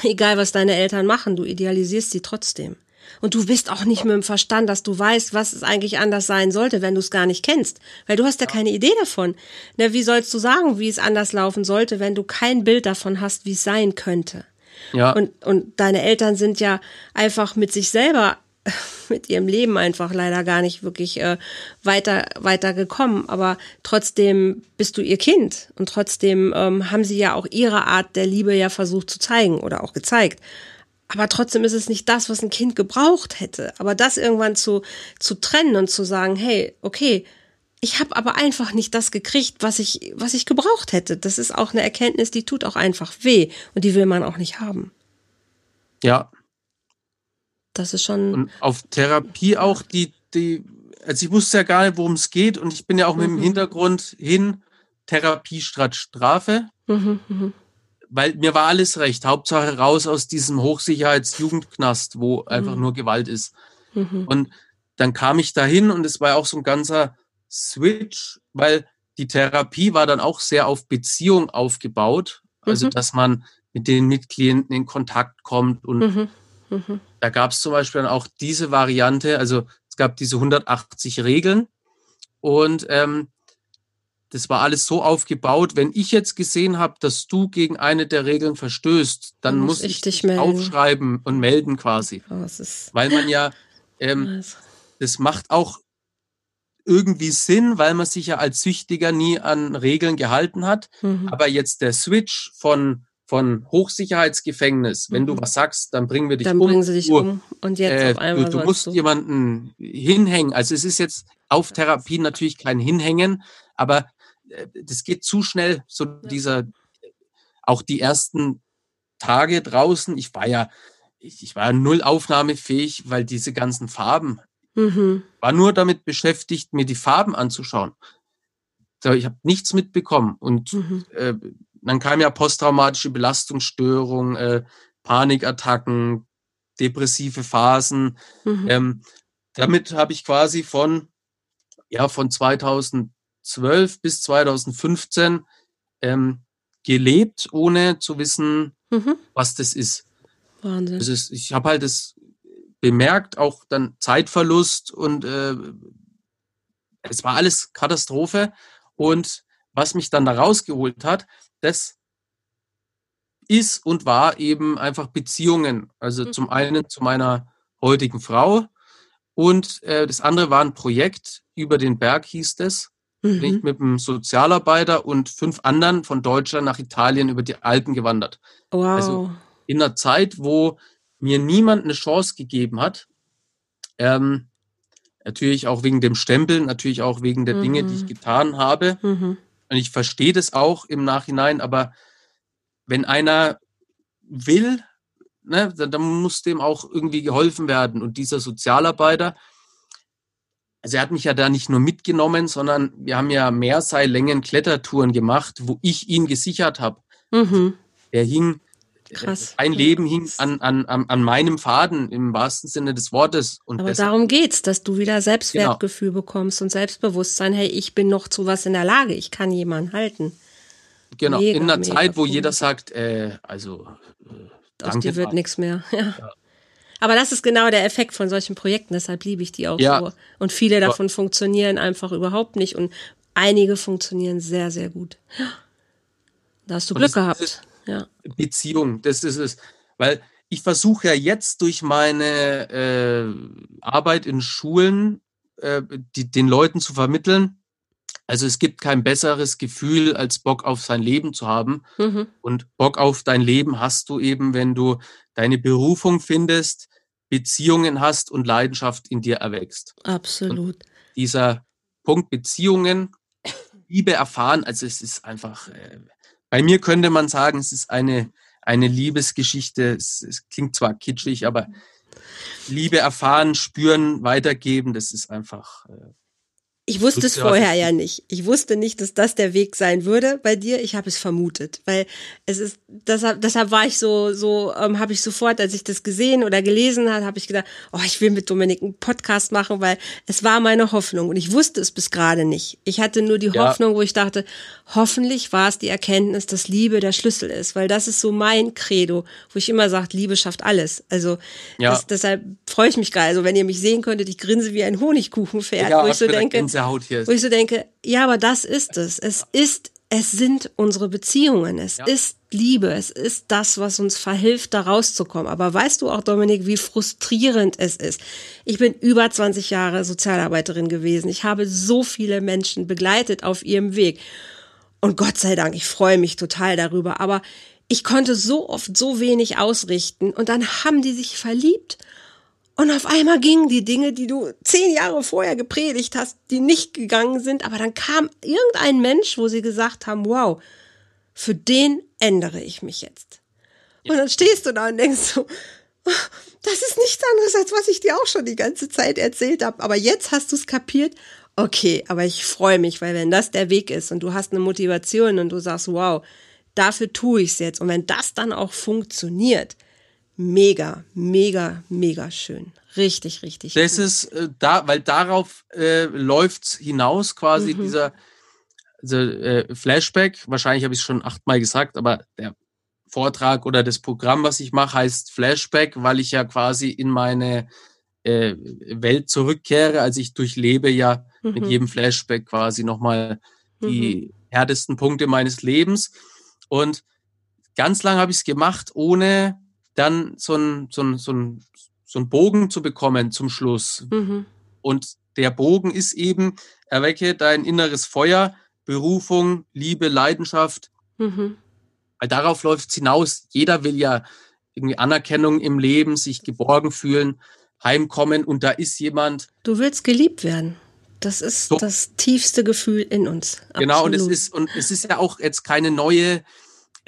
egal was deine Eltern machen, du idealisierst sie trotzdem. Und du bist auch nicht mit dem Verstand, dass du weißt, was es eigentlich anders sein sollte, wenn du es gar nicht kennst. Weil du hast ja, ja. keine Idee davon. Na, wie sollst du sagen, wie es anders laufen sollte, wenn du kein Bild davon hast, wie es sein könnte? Ja. Und, und deine Eltern sind ja einfach mit sich selber mit ihrem Leben einfach leider gar nicht wirklich äh, weiter weiter gekommen. Aber trotzdem bist du ihr Kind und trotzdem ähm, haben sie ja auch ihre Art der Liebe ja versucht zu zeigen oder auch gezeigt. Aber trotzdem ist es nicht das, was ein Kind gebraucht hätte. Aber das irgendwann zu zu trennen und zu sagen, hey, okay, ich habe aber einfach nicht das gekriegt, was ich was ich gebraucht hätte. Das ist auch eine Erkenntnis, die tut auch einfach weh und die will man auch nicht haben. Ja, das ist schon. Und auf Therapie auch die, die, also ich wusste ja gar nicht, worum es geht und ich bin ja auch mhm. mit dem mhm. Hintergrund hin, Therapie statt Strafe. Mhm, mh. Weil mir war alles recht. Hauptsache raus aus diesem Hochsicherheitsjugendknast, wo mhm. einfach nur Gewalt ist. Mhm. Und dann kam ich dahin und es war auch so ein ganzer Switch, weil die Therapie war dann auch sehr auf Beziehung aufgebaut. Also, mhm. dass man mit den Mitklienten in Kontakt kommt und Mhm. Da gab es zum Beispiel dann auch diese Variante, also es gab diese 180 Regeln und ähm, das war alles so aufgebaut, wenn ich jetzt gesehen habe, dass du gegen eine der Regeln verstößt, dann muss, muss ich, dich aufschreiben und melden quasi. Oh, weil man ja, ähm, das macht auch irgendwie Sinn, weil man sich ja als Süchtiger nie an Regeln gehalten hat. Mhm. Aber jetzt der Switch von von Hochsicherheitsgefängnis. Wenn mhm. du was sagst, dann bringen wir dich dann um. Dann bringen sie dich du, um. Und jetzt äh, auf einmal. Du, du musst du. jemanden hinhängen. Also es ist jetzt auf Therapie natürlich kein Hinhängen, aber äh, das geht zu schnell. So ja. dieser, auch die ersten Tage draußen. Ich war ja, ich, ich war null aufnahmefähig, weil diese ganzen Farben. Mhm. War nur damit beschäftigt, mir die Farben anzuschauen. So, ich habe nichts mitbekommen und mhm. äh, dann kam ja posttraumatische Belastungsstörung, äh, Panikattacken, depressive Phasen. Mhm. Ähm, damit habe ich quasi von, ja, von 2012 bis 2015 ähm, gelebt, ohne zu wissen, mhm. was das ist. Wahnsinn. Das ist ich habe halt das bemerkt, auch dann Zeitverlust und äh, es war alles Katastrophe. Und was mich dann da rausgeholt hat, das ist und war eben einfach Beziehungen. Also mhm. zum einen zu meiner heutigen Frau und äh, das andere war ein Projekt über den Berg hieß das. Mhm. Bin ich mit einem Sozialarbeiter und fünf anderen von Deutschland nach Italien über die Alpen gewandert. Also wow. Also in einer Zeit, wo mir niemand eine Chance gegeben hat. Ähm, natürlich auch wegen dem Stempeln, natürlich auch wegen der mhm. Dinge, die ich mhm. getan habe. Mhm. Und ich verstehe das auch im Nachhinein, aber wenn einer will, ne, dann, dann muss dem auch irgendwie geholfen werden. Und dieser Sozialarbeiter, also er hat mich ja da nicht nur mitgenommen, sondern wir haben ja Mehrseillängen Klettertouren gemacht, wo ich ihn gesichert habe. Mhm. Er hing Krass. Ein Leben hing an, an, an meinem Faden im wahrsten Sinne des Wortes. Und Aber darum geht's, dass du wieder Selbstwertgefühl genau. bekommst und Selbstbewusstsein. Hey, ich bin noch zu was in der Lage. Ich kann jemanden halten. Genau. Mega, in einer Zeit, wo cool. jeder sagt, äh, also äh, aus dir wird nichts mehr. Ja. ja. Aber das ist genau der Effekt von solchen Projekten. Deshalb liebe ich die auch ja. so. Und viele davon ja. funktionieren einfach überhaupt nicht. Und einige funktionieren sehr, sehr gut. Da hast du Glück gehabt ja. Beziehung. Das ist es. Weil ich versuche ja jetzt durch meine äh, Arbeit in Schulen äh, die, den Leuten zu vermitteln. Also es gibt kein besseres Gefühl, als Bock auf sein Leben zu haben. Mhm. Und Bock auf dein Leben hast du eben, wenn du deine Berufung findest, Beziehungen hast und Leidenschaft in dir erwächst. Absolut. Und dieser Punkt Beziehungen, Liebe erfahren, also es ist einfach, äh, bei mir könnte man sagen, es ist eine, eine Liebesgeschichte. Es, es klingt zwar kitschig, aber Liebe erfahren, spüren, weitergeben, das ist einfach. Äh Ich wusste es vorher ja nicht. Ich wusste nicht, dass das der Weg sein würde bei dir. Ich habe es vermutet, weil es ist deshalb, deshalb war ich so so ähm, habe ich sofort, als ich das gesehen oder gelesen habe, habe ich gedacht, oh, ich will mit Dominik einen Podcast machen, weil es war meine Hoffnung und ich wusste es bis gerade nicht. Ich hatte nur die ja. Hoffnung, wo ich dachte, hoffentlich war es die Erkenntnis, dass Liebe der Schlüssel ist, weil das ist so mein Credo, wo ich immer sage, Liebe schafft alles. Also ja. das, deshalb freue ich mich gerade. Also wenn ihr mich sehen könntet, ich grinse wie ein Honigkuchenpferd, ja, wo ich so denke, Gänsehaut hier. Wo ich so denke, ja, aber das ist es. Es ist, es sind unsere Beziehungen. Es ja. ist Liebe. Es ist das, was uns verhilft, da rauszukommen. Aber weißt du auch, Dominik, wie frustrierend es ist? Ich bin über 20 Jahre Sozialarbeiterin gewesen. Ich habe so viele Menschen begleitet auf ihrem Weg. Und Gott sei Dank, ich freue mich total darüber. Aber ich konnte so oft so wenig ausrichten. Und dann haben die sich verliebt und auf einmal gingen die Dinge, die du zehn Jahre vorher gepredigt hast, die nicht gegangen sind. Aber dann kam irgendein Mensch, wo sie gesagt haben, wow, für den ändere ich mich jetzt. Ja. Und dann stehst du da und denkst so, das ist nichts anderes, als was ich dir auch schon die ganze Zeit erzählt habe. Aber jetzt hast du es kapiert. Okay, aber ich freue mich, weil wenn das der Weg ist und du hast eine Motivation und du sagst, wow, dafür tue ich es jetzt. Und wenn das dann auch funktioniert, mega, mega, mega schön. Richtig, richtig. Das gut. ist äh, da, weil darauf äh, läuft's hinaus quasi mhm. dieser also, äh, Flashback. Wahrscheinlich habe ich es schon achtmal gesagt, aber der Vortrag oder das Programm, was ich mache, heißt Flashback, weil ich ja quasi in meine äh, Welt zurückkehre. Also ich durchlebe ja mhm. mit jedem Flashback quasi nochmal die mhm. härtesten Punkte meines Lebens. Und ganz lange habe ich es gemacht, ohne dann so ein, so ein, so ein, so ein Bogen zu bekommen zum Schluss. Mhm. Und der Bogen ist eben, erwecke dein inneres Feuer, Berufung, Liebe, Leidenschaft. Mhm. Weil darauf läuft es hinaus. Jeder will ja irgendwie Anerkennung im Leben, sich geborgen fühlen, heimkommen und da ist jemand. Du willst geliebt werden. Das ist so. das tiefste Gefühl in uns. Genau, und es ist, und es ist ja auch jetzt keine neue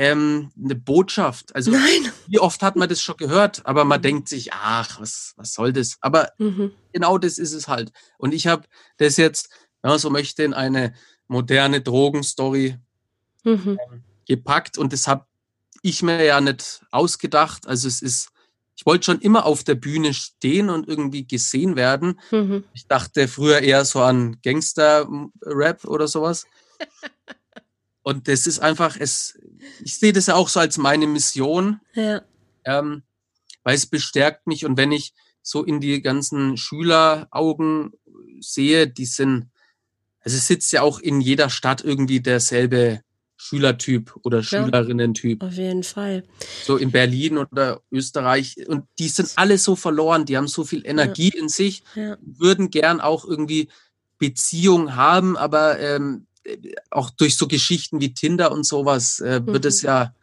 ähm, eine Botschaft. Also Nein. wie oft hat man das schon gehört, aber man denkt sich, ach, was, was soll das? Aber mhm. genau das ist es halt. Und ich habe das jetzt, wenn man so möchte, in eine moderne Drogenstory mhm. ähm, gepackt und das habe ich mir ja nicht ausgedacht. Also es ist, ich wollte schon immer auf der Bühne stehen und irgendwie gesehen werden. Mhm. Ich dachte früher eher so an Gangster-Rap oder sowas. Und das ist einfach, es, ich sehe das ja auch so als meine Mission. Ja. Ähm, weil es bestärkt mich und wenn ich so in die ganzen Schüleraugen sehe, die sind, also es sitzt ja auch in jeder Stadt irgendwie derselbe Schülertyp oder ja, Schülerinnen-Typ. Auf jeden Fall. So in Berlin oder Österreich. Und die sind alle so verloren, die haben so viel Energie ja. in sich, ja. würden gern auch irgendwie Beziehung haben, aber ähm, auch durch so Geschichten wie Tinder und sowas äh, wird mhm. es ja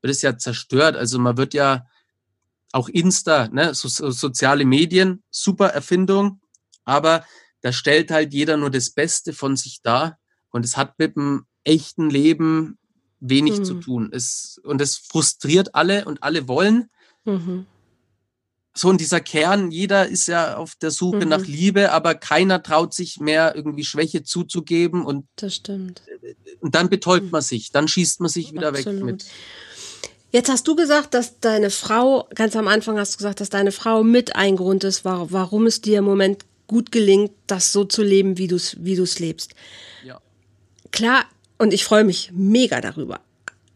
wird es ja zerstört. Also man wird ja auch Insta, ne, so, so, soziale Medien, super Erfindung, aber da stellt halt jeder nur das Beste von sich dar und es hat mit dem echten Leben wenig mhm. zu tun. Es, und es frustriert alle und alle wollen. Mhm so in dieser Kern, jeder ist ja auf der Suche mhm. nach Liebe, aber keiner traut sich mehr irgendwie Schwäche zuzugeben und das stimmt. Und dann betäubt mhm. man sich, dann schießt man sich wieder Absolut. weg mit. Jetzt hast du gesagt, dass deine Frau, ganz am Anfang hast du gesagt, dass deine Frau mit ein Grund ist, warum es dir im Moment gut gelingt, das so zu leben, wie du es wie du's lebst. Ja. Klar, und ich freue mich mega darüber.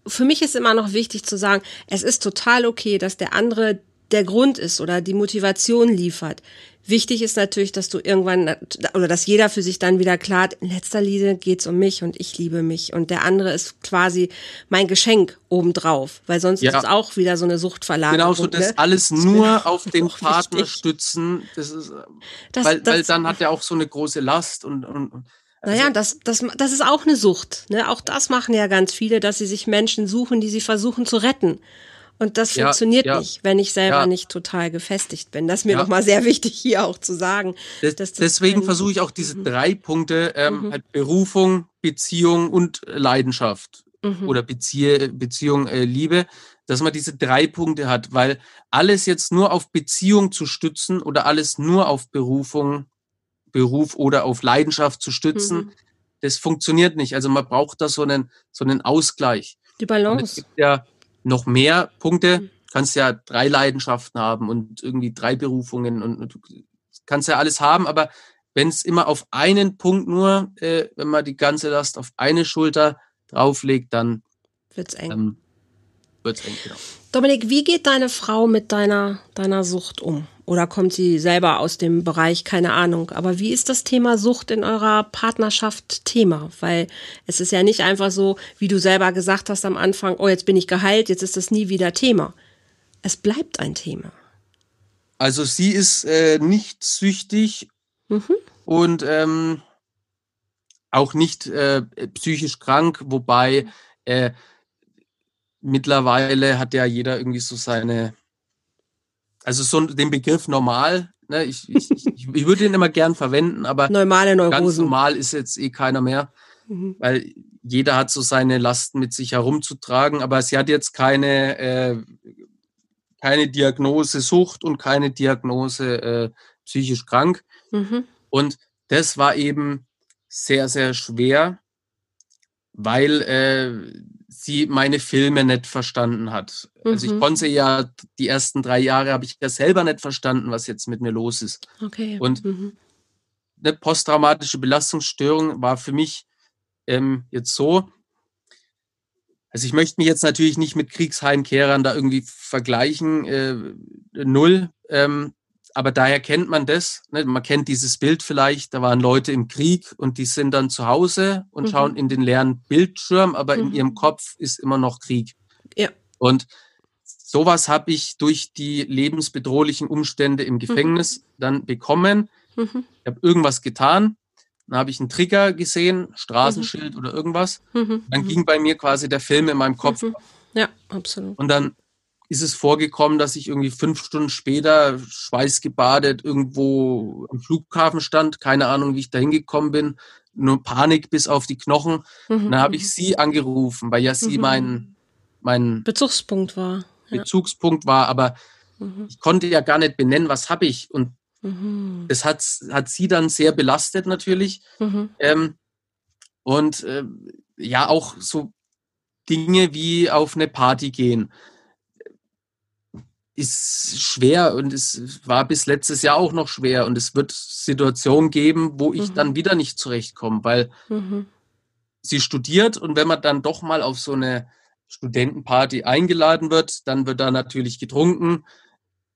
Für mich ist immer noch wichtig zu sagen, es ist total okay, dass der andere der Grund ist oder die Motivation liefert. Wichtig ist natürlich, dass du irgendwann oder dass jeder für sich dann wieder klar hat, in letzter Linie geht's um mich und ich liebe mich und der andere ist quasi mein Geschenk obendrauf, weil sonst ja. ist es auch wieder so eine Suchtverlagerung. Genau, so das ne? alles nur auf den Partner wichtig. stützen, das ist, das, weil, das, weil dann hat er auch so eine große Last und, und also naja, das, das, das ist auch eine Sucht. Ne? Auch das machen ja ganz viele, dass sie sich Menschen suchen, die sie versuchen zu retten. Und das ja, funktioniert ja. nicht, wenn ich selber ja. nicht total gefestigt bin. Das ist mir nochmal sehr wichtig, hier auch zu sagen. Das, das deswegen versuche ich auch diese mhm. drei Punkte, ähm, mhm. halt Berufung, Beziehung und Leidenschaft mhm. oder Bezie Beziehung, äh, Liebe, dass man diese drei Punkte hat, weil alles jetzt nur auf Beziehung zu stützen oder alles nur auf Berufung Beruf oder auf Leidenschaft zu stützen. Mhm. Das funktioniert nicht. Also man braucht da so einen, so einen Ausgleich. Die Balance. ja noch mehr Punkte. Mhm. Du kannst ja drei Leidenschaften haben und irgendwie drei Berufungen und, und du kannst ja alles haben, aber wenn es immer auf einen Punkt nur, äh, wenn man die ganze Last auf eine Schulter drauflegt, dann wird's eng. Ähm, wird's eng, genau. Dominik, wie geht deine Frau mit deiner, deiner Sucht um? Oder kommt sie selber aus dem Bereich, keine Ahnung. Aber wie ist das Thema Sucht in eurer Partnerschaft Thema? Weil es ist ja nicht einfach so, wie du selber gesagt hast am Anfang, oh, jetzt bin ich geheilt, jetzt ist das nie wieder Thema. Es bleibt ein Thema. Also sie ist äh, nicht süchtig mhm. und ähm, auch nicht äh, psychisch krank, wobei äh, mittlerweile hat ja jeder irgendwie so seine, also so den Begriff normal, ne, ich, ich, ich, ich würde den immer gern verwenden, aber Normale ganz normal ist jetzt eh keiner mehr, mhm. weil jeder hat so seine Lasten mit sich herumzutragen, aber sie hat jetzt keine, äh, keine Diagnose Sucht und keine Diagnose äh, psychisch krank. Mhm. Und das war eben sehr, sehr schwer, weil äh, sie meine Filme nicht verstanden hat. Mhm. Also ich mhm. konnte ja die ersten drei Jahre habe ich ja selber nicht verstanden, was jetzt mit mir los ist. Okay. Und mhm. eine posttraumatische Belastungsstörung war für mich ähm, jetzt so. Also ich möchte mich jetzt natürlich nicht mit Kriegsheimkehrern da irgendwie vergleichen, äh, null. Ähm, aber daher kennt man das. Ne? Man kennt dieses Bild vielleicht, da waren Leute im Krieg und die sind dann zu Hause und mhm. schauen in den leeren Bildschirm, aber mhm. in ihrem Kopf ist immer noch Krieg. Ja. Und sowas habe ich durch die lebensbedrohlichen Umstände im mhm. Gefängnis mhm. dann bekommen. Mhm. Ich habe irgendwas getan, dann habe ich einen Trigger gesehen, Straßenschild mhm. oder irgendwas. Dann ging bei mir quasi der Film in meinem Kopf. Ja, absolut. Und dann ist es vorgekommen, dass ich irgendwie fünf Stunden später schweißgebadet irgendwo am Flughafen stand. Keine Ahnung, wie ich da hingekommen bin. Nur Panik bis auf die Knochen. Mhm. Dann habe ich mhm. sie angerufen, weil ja sie mhm. mein, mein Bezugspunkt war. Ja. Bezugspunkt war, aber mhm. ich konnte ja gar nicht benennen, was habe ich. Und mhm. das hat, hat sie dann sehr belastet natürlich. Mhm. Ähm, und äh, ja, auch so Dinge wie auf eine Party gehen ist schwer und es war bis letztes Jahr auch noch schwer und es wird Situationen geben, wo ich mhm. dann wieder nicht zurechtkomme, weil mhm. sie studiert und wenn man dann doch mal auf so eine Studentenparty eingeladen wird, dann wird da natürlich getrunken,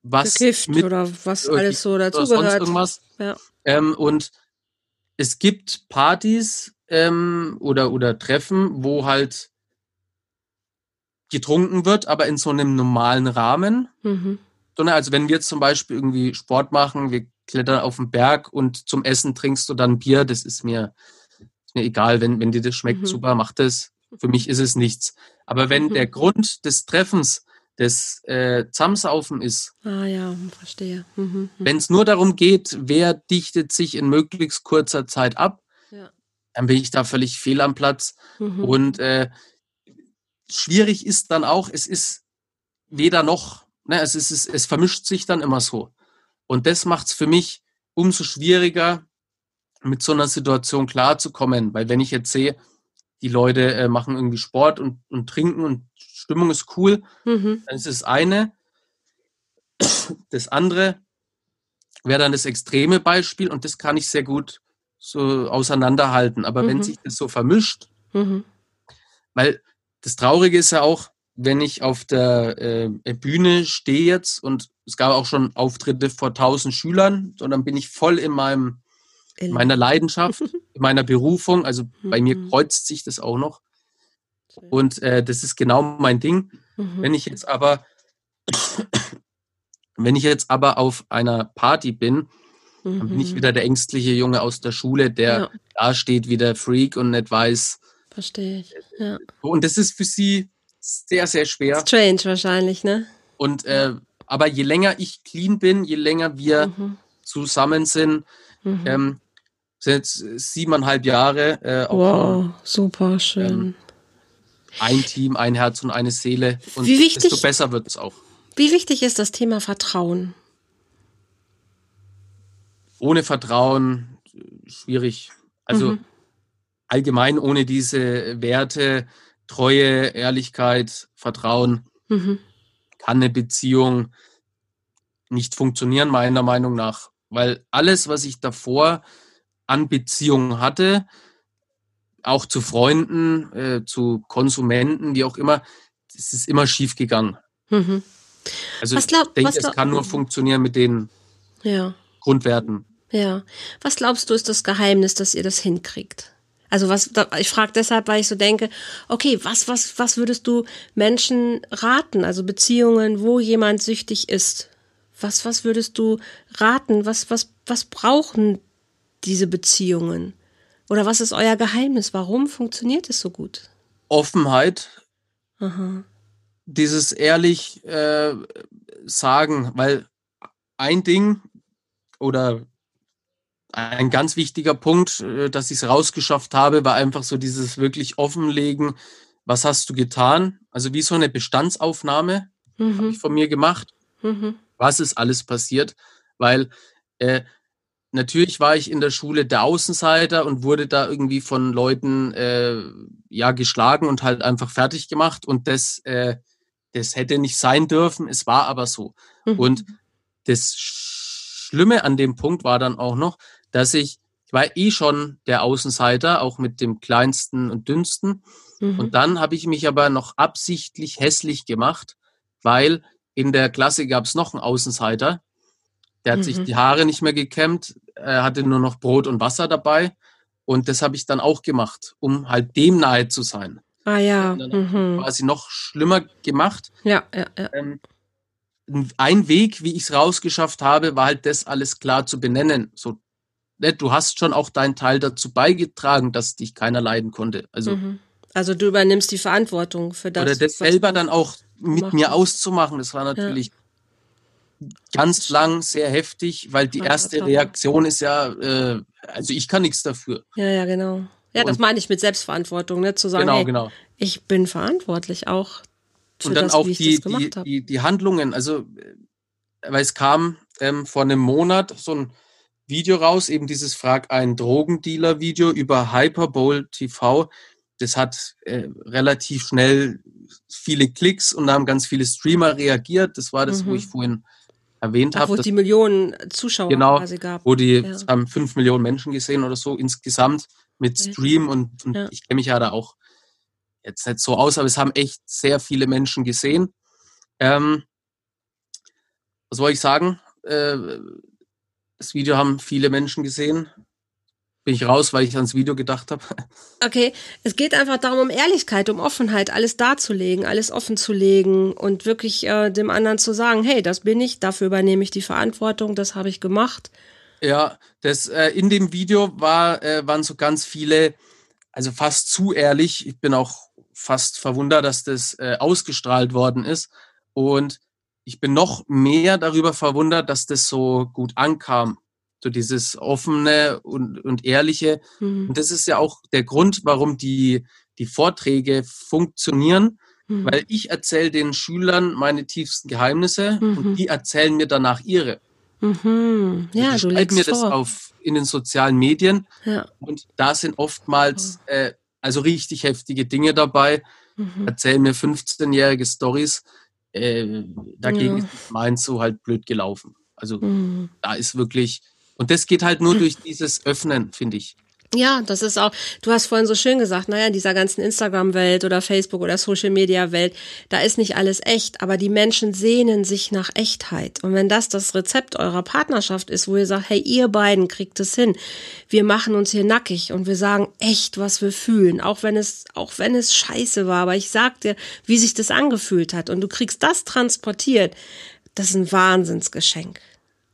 was Gekifft mit, oder was alles so dazugehört. Ja. Ähm, und es gibt Partys ähm, oder, oder Treffen, wo halt getrunken wird, aber in so einem normalen Rahmen. Mhm. Sondern also wenn wir zum Beispiel irgendwie Sport machen, wir klettern auf den Berg und zum Essen trinkst du dann Bier, das ist mir, ist mir egal, wenn, wenn dir das schmeckt, mhm. super, mach das. Für mich ist es nichts. Aber wenn mhm. der Grund des Treffens des äh, Zamsaufen ist. Ah ja, verstehe. Mhm. mhm. Wenn es nur darum geht, wer dichtet sich in möglichst kurzer Zeit ab, ja. dann bin ich da völlig fehl am Platz. Mhm. Und äh, schwierig ist dann auch, es ist weder noch, ne, es, ist, es, es vermischt sich dann immer so. Und das macht es für mich umso schwieriger, mit so einer Situation klarzukommen. Weil wenn ich jetzt sehe, die Leute äh, machen irgendwie Sport und, und trinken und Stimmung ist cool, mhm. dann ist das eine. Das andere wäre dann das extreme Beispiel und das kann ich sehr gut so auseinanderhalten. Aber mhm. wenn sich das so vermischt, mhm. weil das Traurige ist ja auch, wenn ich auf der äh, Bühne stehe jetzt und es gab auch schon Auftritte vor tausend Schülern, und dann bin ich voll in meinem in meiner Leidenschaft, in meiner Berufung. Also bei mir mhm. kreuzt sich das auch noch. Und äh, das ist genau mein Ding. Mhm. Wenn ich jetzt aber, wenn ich jetzt aber auf einer Party bin, dann bin ich mhm. wieder der ängstliche Junge aus der Schule, der ja. da steht wie der Freak und nicht weiß, Verstehe ich. Ja. Und das ist für sie sehr, sehr schwer. Strange wahrscheinlich, ne? Und äh, aber je länger ich clean bin, je länger wir mhm. zusammen sind, mhm. ähm, sind jetzt siebeneinhalb Jahre. Äh, wow, schon, super schön. Ähm, ein Team, ein Herz und eine Seele. Und Wie wichtig, desto besser wird es auch. Wie wichtig ist das Thema Vertrauen? Ohne Vertrauen schwierig. Also mhm. Allgemein ohne diese Werte, Treue, Ehrlichkeit, Vertrauen, mhm. kann eine Beziehung nicht funktionieren, meiner Meinung nach. Weil alles, was ich davor an Beziehungen hatte, auch zu Freunden, äh, zu Konsumenten, wie auch immer, es ist immer schief gegangen. Mhm. Also was glaub, ich denke, es kann nur funktionieren mit den ja. Grundwerten. Ja. Was glaubst du, ist das Geheimnis, dass ihr das hinkriegt? Also was, ich frage deshalb, weil ich so denke, okay, was, was, was würdest du Menschen raten? Also Beziehungen, wo jemand süchtig ist. Was, was würdest du raten? Was, was, was brauchen diese Beziehungen? Oder was ist euer Geheimnis? Warum funktioniert es so gut? Offenheit. Aha. Dieses ehrlich äh, sagen, weil ein Ding oder ein ganz wichtiger Punkt, äh, dass ich es rausgeschafft habe, war einfach so dieses wirklich offenlegen, was hast du getan? Also wie so eine Bestandsaufnahme mhm. habe ich von mir gemacht. Mhm. Was ist alles passiert? Weil äh, natürlich war ich in der Schule der Außenseiter und wurde da irgendwie von Leuten äh, ja geschlagen und halt einfach fertig gemacht. Und das, äh, das hätte nicht sein dürfen. Es war aber so. Mhm. Und das Schlimme an dem Punkt war dann auch noch, dass ich, ich war eh schon der Außenseiter, auch mit dem kleinsten und dünnsten. Mhm. Und dann habe ich mich aber noch absichtlich hässlich gemacht, weil in der Klasse gab es noch einen Außenseiter. Der hat mhm. sich die Haare nicht mehr gekämmt, er hatte nur noch Brot und Wasser dabei. Und das habe ich dann auch gemacht, um halt dem nahe zu sein. Ah ja. Mhm. Quasi noch schlimmer gemacht. Ja, ja, ja. Ähm, ein Weg, wie ich es rausgeschafft habe, war halt das alles klar zu benennen. So, du hast schon auch deinen Teil dazu beigetragen, dass dich keiner leiden konnte. Also, mhm. also du übernimmst die Verantwortung für das. Oder das selber dann auch mit mir auszumachen. Das war natürlich ja. ganz lang sehr heftig, weil die erste Reaktion ist ja, äh, also ich kann nichts dafür. Ja, ja, genau. Ja, das meine ich mit Selbstverantwortung, ne? zu sagen, genau, hey, genau. ich bin verantwortlich auch für und dann das, auch die, die, die, die, Handlungen, also weil es kam ähm, vor einem Monat so ein Video raus, eben dieses Frag ein Drogendealer-Video über Hyperbowl TV. Das hat äh, relativ schnell viele Klicks und da haben ganz viele Streamer reagiert. Das war das, mhm. wo ich vorhin erwähnt habe. Wo es die Millionen Zuschauer genau, quasi gab. Wo die ja. haben fünf Millionen Menschen gesehen oder so insgesamt mit Stream und, und ja. ich kenne mich ja da auch jetzt nicht so aus, aber es haben echt sehr viele Menschen gesehen. Ähm, was soll ich sagen? Äh, das Video haben viele Menschen gesehen. Bin ich raus, weil ich ans Video gedacht habe. Okay, es geht einfach darum, um Ehrlichkeit, um Offenheit, alles darzulegen, alles offen zu legen und wirklich äh, dem anderen zu sagen, hey, das bin ich, dafür übernehme ich die Verantwortung, das habe ich gemacht. Ja, das äh, in dem Video war, äh, waren so ganz viele, also fast zu ehrlich. Ich bin auch fast verwundert, dass das äh, ausgestrahlt worden ist. Und ich bin noch mehr darüber verwundert, dass das so gut ankam. So dieses offene und, und ehrliche. Mhm. Und das ist ja auch der Grund, warum die, die Vorträge funktionieren, mhm. weil ich erzähle den Schülern meine tiefsten Geheimnisse mhm. und die erzählen mir danach ihre. Mhm. Ja, die schreiben mir das auf in den sozialen Medien ja. und da sind oftmals äh, also richtig heftige Dinge dabei. Mhm. Erzählen mir 15-jährige Stories. Äh, dagegen ja. ist meins so halt blöd gelaufen. Also mhm. da ist wirklich, und das geht halt nur durch dieses Öffnen, finde ich. Ja, das ist auch, du hast vorhin so schön gesagt, naja, in dieser ganzen Instagram-Welt oder Facebook oder Social-Media-Welt, da ist nicht alles echt, aber die Menschen sehnen sich nach Echtheit. Und wenn das das Rezept eurer Partnerschaft ist, wo ihr sagt, hey, ihr beiden kriegt es hin, wir machen uns hier nackig und wir sagen echt, was wir fühlen, auch wenn es, auch wenn es scheiße war, aber ich sag dir, wie sich das angefühlt hat und du kriegst das transportiert, das ist ein Wahnsinnsgeschenk.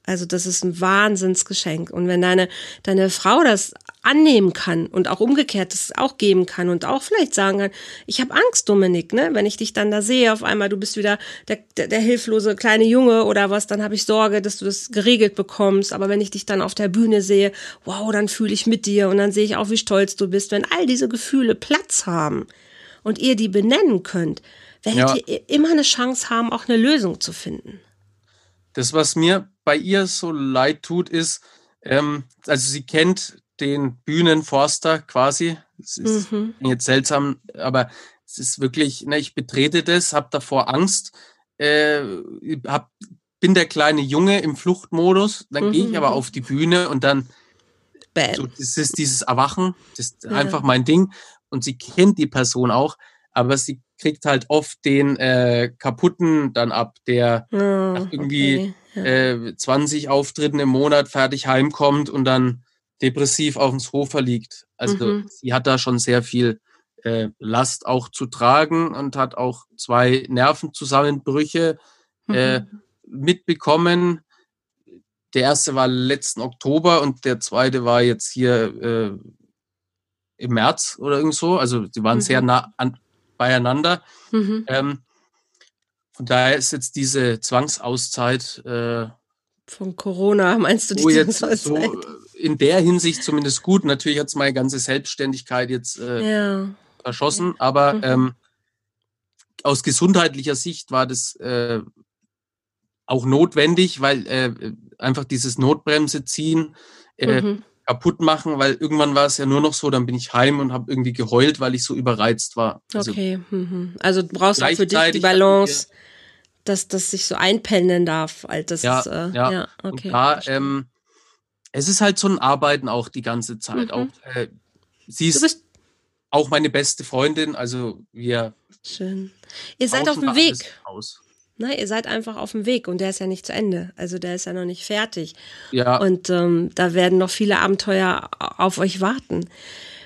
Also das ist ein Wahnsinnsgeschenk. Und wenn deine, deine Frau das annehmen kann und auch umgekehrt das auch geben kann und auch vielleicht sagen kann, ich habe Angst, Dominik, ne? Wenn ich dich dann da sehe, auf einmal, du bist wieder der, der, der hilflose kleine Junge oder was, dann habe ich Sorge, dass du das geregelt bekommst. Aber wenn ich dich dann auf der Bühne sehe, wow, dann fühle ich mit dir und dann sehe ich auch, wie stolz du bist. Wenn all diese Gefühle Platz haben und ihr die benennen könnt, werdet ja. ihr immer eine Chance haben, auch eine Lösung zu finden. Das, was mir bei ihr so leid tut, ist, ähm, also sie kennt den Bühnenforster quasi. Es ist mhm. jetzt seltsam, aber es ist wirklich, ne, ich betrete das, habe davor Angst, äh, hab, bin der kleine Junge im Fluchtmodus, dann mhm. gehe ich aber auf die Bühne und dann so, das ist dieses Erwachen, das ist ja. einfach mein Ding. Und sie kennt die Person auch, aber sie kriegt halt oft den äh, kaputten dann ab, der oh, nach irgendwie okay. Ja. äh, 20 Auftritten im Monat fertig heimkommt und dann depressiv auf dem Sofa liegt. Also mhm. sie hat da schon sehr viel äh, Last auch zu tragen und hat auch zwei Nervenzusammenbrüche äh, mhm. mitbekommen. Der erste war letzten Oktober und der zweite war jetzt hier äh, im März oder irgend so. Also die waren mhm. sehr nah an, beieinander. Mhm. Ähm, von daher ist jetzt diese Zwangsauszeit äh, von Corona, meinst du die jetzt so in der Hinsicht zumindest gut. Natürlich hat es meine ganze Selbstständigkeit jetzt äh, ja. erschossen, aber mhm. ähm, aus gesundheitlicher Sicht war das äh, auch notwendig, weil äh, einfach dieses Notbremse ziehen äh, mhm. kaputt machen, weil irgendwann war es ja nur noch so, dann bin ich heim und habe irgendwie geheult, weil ich so überreizt war. Also, okay, mhm. also du brauchst auch für dich die Balance, dass das sich so einpendeln darf. Halt, das ja, ist, äh, ja. ja, okay. Und da, ähm, es ist halt so ein Arbeiten auch die ganze Zeit. Mhm. Auch, äh, sie ist auch meine beste Freundin, also wir. Schön. Ihr seid auf dem Weg. Aus. Na, ihr seid einfach auf dem Weg und der ist ja nicht zu Ende. Also der ist ja noch nicht fertig. Ja. Und ähm, da werden noch viele Abenteuer auf euch warten.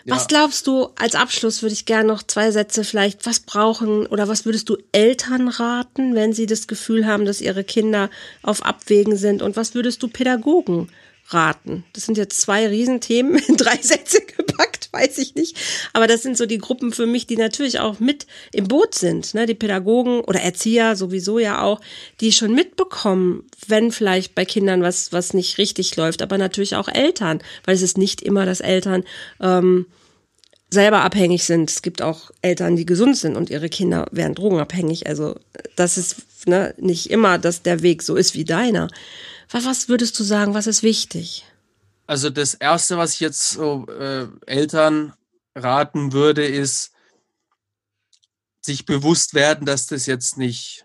Ja. Was glaubst du, als Abschluss würde ich gerne noch zwei Sätze vielleicht, was brauchen oder was würdest du Eltern raten, wenn sie das Gefühl haben, dass ihre Kinder auf Abwägen sind? Und was würdest du Pädagogen raten? Das sind jetzt zwei Riesenthemen in drei Sätze gepackt, weiß ich nicht. Aber das sind so die Gruppen für mich, die natürlich auch mit im Boot sind. Ne? Die Pädagogen oder Erzieher sowieso ja auch, die schon mitbekommen, wenn vielleicht bei Kindern was, was nicht richtig läuft. Aber natürlich auch Eltern, weil es ist nicht immer, dass Eltern ähm, selber abhängig sind. Es gibt auch Eltern, die gesund sind und ihre Kinder werden drogenabhängig. Also das ist ne, nicht immer, dass der Weg so ist wie deiner. Was würdest du sagen, was ist wichtig? Also das Erste, was ich jetzt so äh, Eltern raten würde, ist, sich bewusst werden, dass das jetzt nicht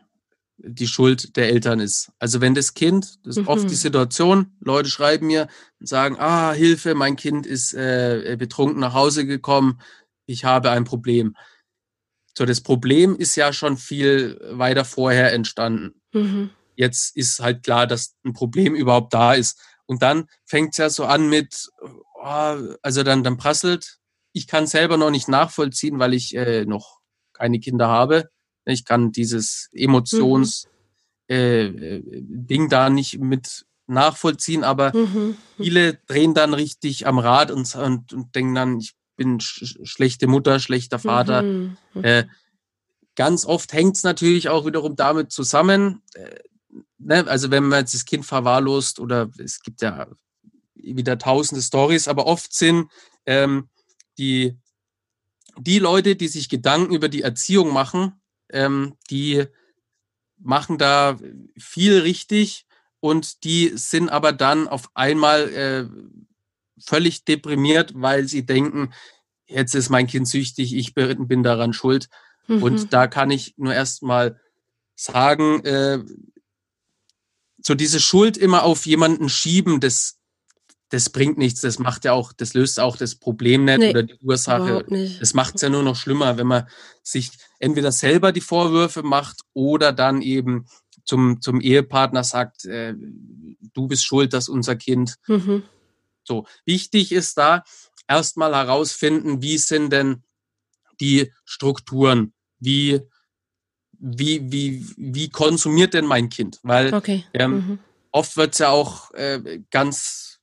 die Schuld der Eltern ist. Also wenn das Kind, das ist mhm. oft die Situation, Leute schreiben mir und sagen, ah, Hilfe, mein Kind ist äh, betrunken nach Hause gekommen, ich habe ein Problem. So, das Problem ist ja schon viel weiter vorher entstanden. Mhm jetzt ist halt klar, dass ein Problem überhaupt da ist. Und dann fängt es ja so an mit, oh, also dann, dann prasselt. Ich kann selber noch nicht nachvollziehen, weil ich äh, noch keine Kinder habe. Ich kann dieses Emotions mhm. äh, äh Ding da nicht mit nachvollziehen, aber mhm. viele drehen dann richtig am Rad und, und, und denken dann, ich bin sch schlechte Mutter, schlechter Vater. Mhm. Äh, ganz oft hängt es natürlich auch wiederum damit zusammen, äh, ne, also wenn man jetzt das Kind verwahrlost oder es gibt ja wieder tausende Stories, aber oft sind ähm, die, die Leute, die sich Gedanken über die Erziehung machen, ähm, die machen da viel richtig und die sind aber dann auf einmal äh, völlig deprimiert, weil sie denken, jetzt ist mein Kind süchtig, ich bin, daran schuld. Mhm. Und da kann ich nur erst mal sagen, äh, so diese Schuld immer auf jemanden schieben, das, das bringt nichts. Das macht ja auch, das löst auch das Problem nicht nee, oder die Ursache. Das macht es ja nur noch schlimmer, wenn man sich entweder selber die Vorwürfe macht oder dann eben zum, zum Ehepartner sagt, äh, du bist schuld, dass unser Kind. Mhm. So, wichtig ist da erstmal herausfinden, wie sind denn die Strukturen, wie wie, wie, wie konsumiert denn mein Kind? Weil okay. ähm, mhm. oft wird es ja auch äh, ganz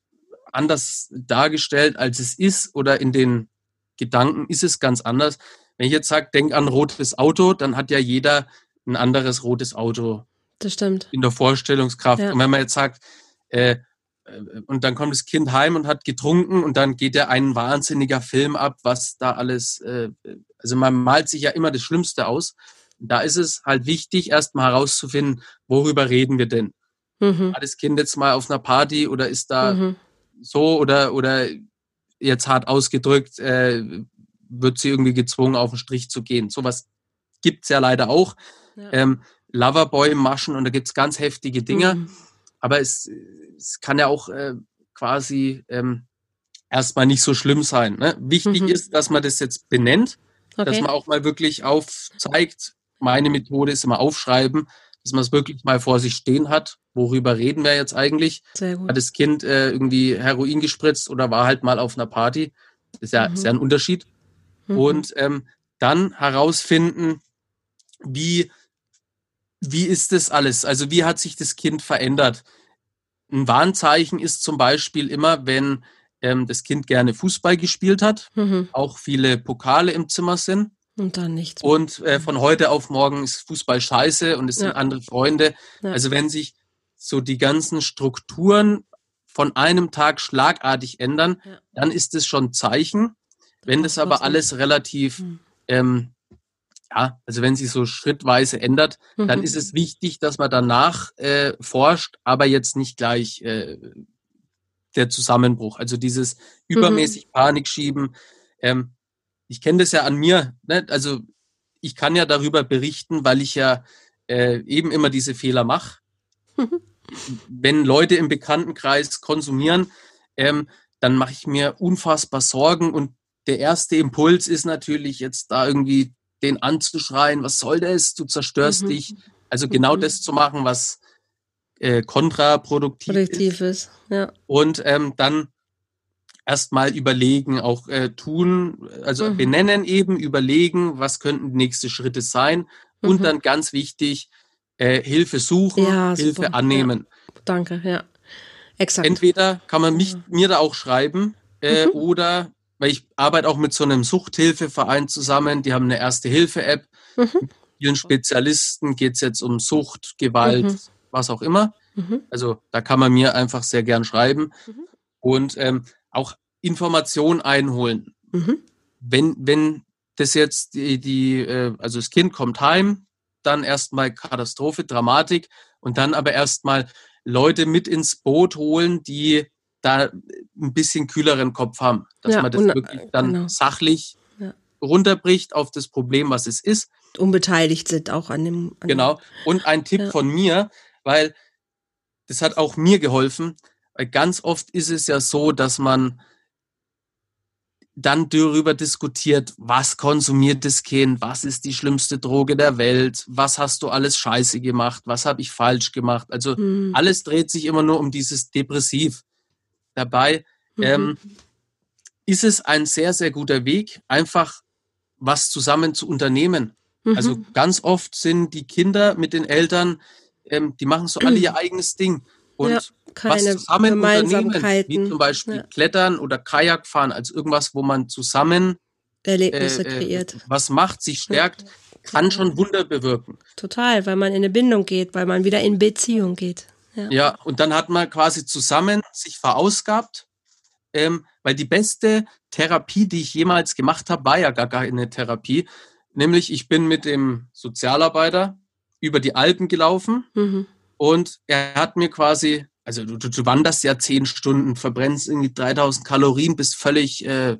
anders dargestellt, als es ist, oder in den Gedanken ist es ganz anders. Wenn ich jetzt sage, denk an rotes Auto, dann hat ja jeder ein anderes rotes Auto. Das stimmt. In der Vorstellungskraft. Ja. Und wenn man jetzt sagt, äh, äh, und dann kommt das Kind heim und hat getrunken und dann geht er ein wahnsinniger Film ab, was da alles, äh, also man malt sich ja immer das Schlimmste aus. Da ist es halt wichtig, erstmal herauszufinden, worüber reden wir denn? Mhm. War das Kind jetzt mal auf einer Party oder ist da mhm. so oder, oder jetzt hart ausgedrückt, äh, wird sie irgendwie gezwungen, auf den Strich zu gehen. Sowas gibt's ja leider auch. Ja. Ähm, Loverboy-Maschen und da gibt's ganz heftige Dinge. Mhm. Aber es, es kann ja auch äh, quasi ähm, erstmal nicht so schlimm sein. Ne? Wichtig mhm. ist, dass man das jetzt benennt, okay. dass man auch mal wirklich aufzeigt, meine Methode ist immer aufschreiben, dass man es wirklich mal vor sich stehen hat. Worüber reden wir jetzt eigentlich? Sehr gut. Hat das Kind äh, irgendwie Heroin gespritzt oder war halt mal auf einer Party? Das ist ja, mhm. ist ja ein Unterschied. Mhm. Und ähm, dann herausfinden, wie, wie ist das alles? Also wie hat sich das Kind verändert? Ein Warnzeichen ist zum Beispiel immer, wenn ähm, das Kind gerne Fußball gespielt hat, mhm. auch viele Pokale im Zimmer sind. Und dann nichts. Mehr. Und äh, von heute auf morgen ist Fußball scheiße und es sind andere Freunde. Ja. Also wenn sich so die ganzen Strukturen von einem Tag schlagartig ändern, ja. dann ist es schon Zeichen. Wenn das aber alles relativ, mhm. ähm, ja, also wenn sich so schrittweise ändert, mhm. dann ist es wichtig, dass man danach äh, forscht, aber jetzt nicht gleich äh, der Zusammenbruch. Also dieses mhm. übermäßig mhm. Panik schieben. Ähm, ich kenne das ja an mir. Ne? Also ich kann ja darüber berichten, weil ich ja äh, eben immer diese Fehler mache. Wenn Leute im Bekanntenkreis konsumieren, ähm, dann mache ich mir unfassbar Sorgen und der erste Impuls ist natürlich jetzt da irgendwie den anzuschreien, was soll das, du zerstörst mhm. dich. Also genau mhm. das zu machen, was äh, kontraproduktiv Produktiv ist. ist. Ja. Und ähm, dann erstmal überlegen, auch äh, tun, also mhm. benennen eben, überlegen, was könnten die nächsten Schritte sein mhm. und dann ganz wichtig, äh, Hilfe suchen, ja, Hilfe super. annehmen. Ja. Danke, ja. Exakt. Entweder kann man mich, mir da auch schreiben äh, mhm. oder, weil ich arbeite auch mit so einem Suchthilfeverein zusammen, die haben eine Erste-Hilfe-App. Mhm. Vielen Spezialisten geht es jetzt um Sucht, Gewalt, mhm. was auch immer. Mhm. Also da kann man mir einfach sehr gern schreiben. Mhm. Und ähm, auch Informationen einholen. Mhm. Wenn, wenn das jetzt die, die, äh, also das Kind kommt heim, dann erstmal Katastrophe, Dramatik und dann aber erstmal Leute mit ins Boot holen, die da ein bisschen kühleren Kopf haben, dass ja, man das wirklich dann genau. sachlich ja. runterbricht auf das Problem, was es ist. Unbeteiligt sind auch an dem. An genau. Und ein Tipp ja. von mir, weil das hat auch mir geholfen, weil ganz oft ist es ja so, dass man dann darüber diskutiert, was konsumiert das Kind, was ist die schlimmste Droge der Welt, was hast du alles scheiße gemacht, was habe ich falsch gemacht. Also mhm. alles dreht sich immer nur um dieses Depressiv. Dabei mhm. ähm, ist es ein sehr, sehr guter Weg, einfach was zusammen zu unternehmen. Mhm. Also ganz oft sind die Kinder mit den Eltern, ähm, die machen so alle ihr eigenes Ding. Und ja, was zusammen unternehmen, wie zum Beispiel ja. Klettern oder Kajak fahren, als irgendwas, wo man zusammen Erlebnisse äh, äh kreiert. Was macht, sich stärkt, ja. kann schon Wunder bewirken. Total, weil man in eine Bindung geht, weil man wieder in Beziehung geht. Ja, ja und dann hat man quasi zusammen sich verausgabt, ähm, weil die beste Therapie, die ich jemals gemacht habe, war ja gar keine Therapie. Nämlich, ich bin mit dem Sozialarbeiter über die Alpen gelaufen. Mhm und er hat mir quasi, also du, du wanderst ja zehn Stunden, verbrennst irgendwie 3000 Kalorien, bist völlig, äh,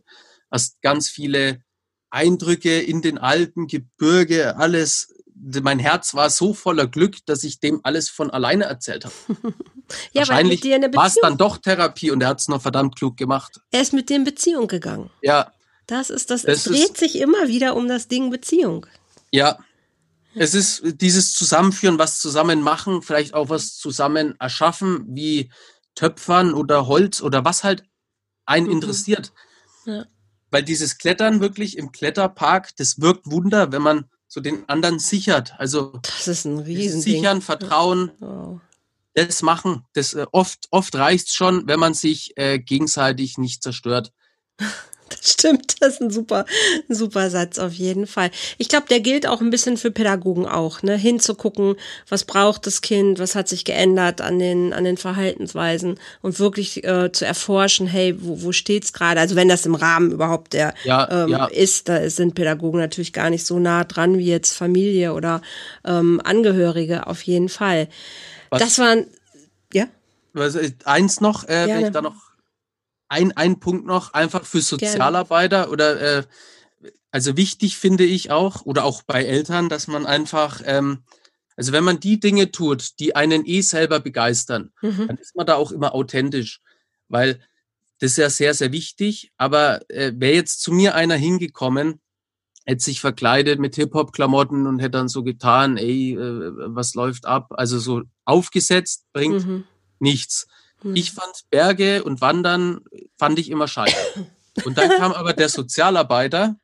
hast ganz viele Eindrücke in den Alpen, Gebirge, alles. Mein Herz war so voller Glück, dass ich dem alles von alleine erzählt habe. ja, Wahrscheinlich war es dann doch Therapie und er hat es noch verdammt klug gemacht. Er ist mit dir in Beziehung gegangen. Ja. Das ist das, das es dreht ist, sich immer wieder um das Ding Beziehung. Ja, es ist dieses Zusammenführen, was zusammen machen, vielleicht auch was zusammen erschaffen, wie Töpfern oder Holz oder was halt einen mhm. interessiert. Ja. Weil dieses Klettern wirklich im Kletterpark, das wirkt Wunder, wenn man so den anderen sichert. Also das ist ein Riesen sichern, Vertrauen, wow. das machen. Das äh, oft oft reicht's schon, wenn man sich äh, gegenseitig nicht zerstört. Das stimmt, das ist ein super, super Satz auf jeden Fall. Ich glaube, der gilt auch ein bisschen für Pädagogen auch, ne? Hinzugucken, was braucht das Kind, was hat sich geändert an den, an den Verhaltensweisen und wirklich äh, zu erforschen, hey, wo, wo steht's gerade? Also wenn das im Rahmen überhaupt der ja, ähm, ja. ist, da sind Pädagogen natürlich gar nicht so nah dran wie jetzt Familie oder ähm, Angehörige, auf jeden Fall. Was, das waren, ja? Also eins noch, äh, wenn ich da noch ein, ein Punkt noch, einfach für Sozialarbeiter Gerne. oder äh, also wichtig finde ich auch, oder auch bei Eltern, dass man einfach, ähm, also wenn man die Dinge tut, die einen eh selber begeistern, mhm. dann ist man da auch immer authentisch. Weil das ist ja sehr, sehr wichtig. Aber äh, wäre jetzt zu mir einer hingekommen, hätte sich verkleidet mit Hip-Hop-Klamotten und hätte dann so getan, ey, äh, was läuft ab? Also so aufgesetzt bringt mhm. nichts. Mhm. Ich fand Berge und Wandern, fand ich immer scheiße. Und dann kam aber der Sozialarbeiter,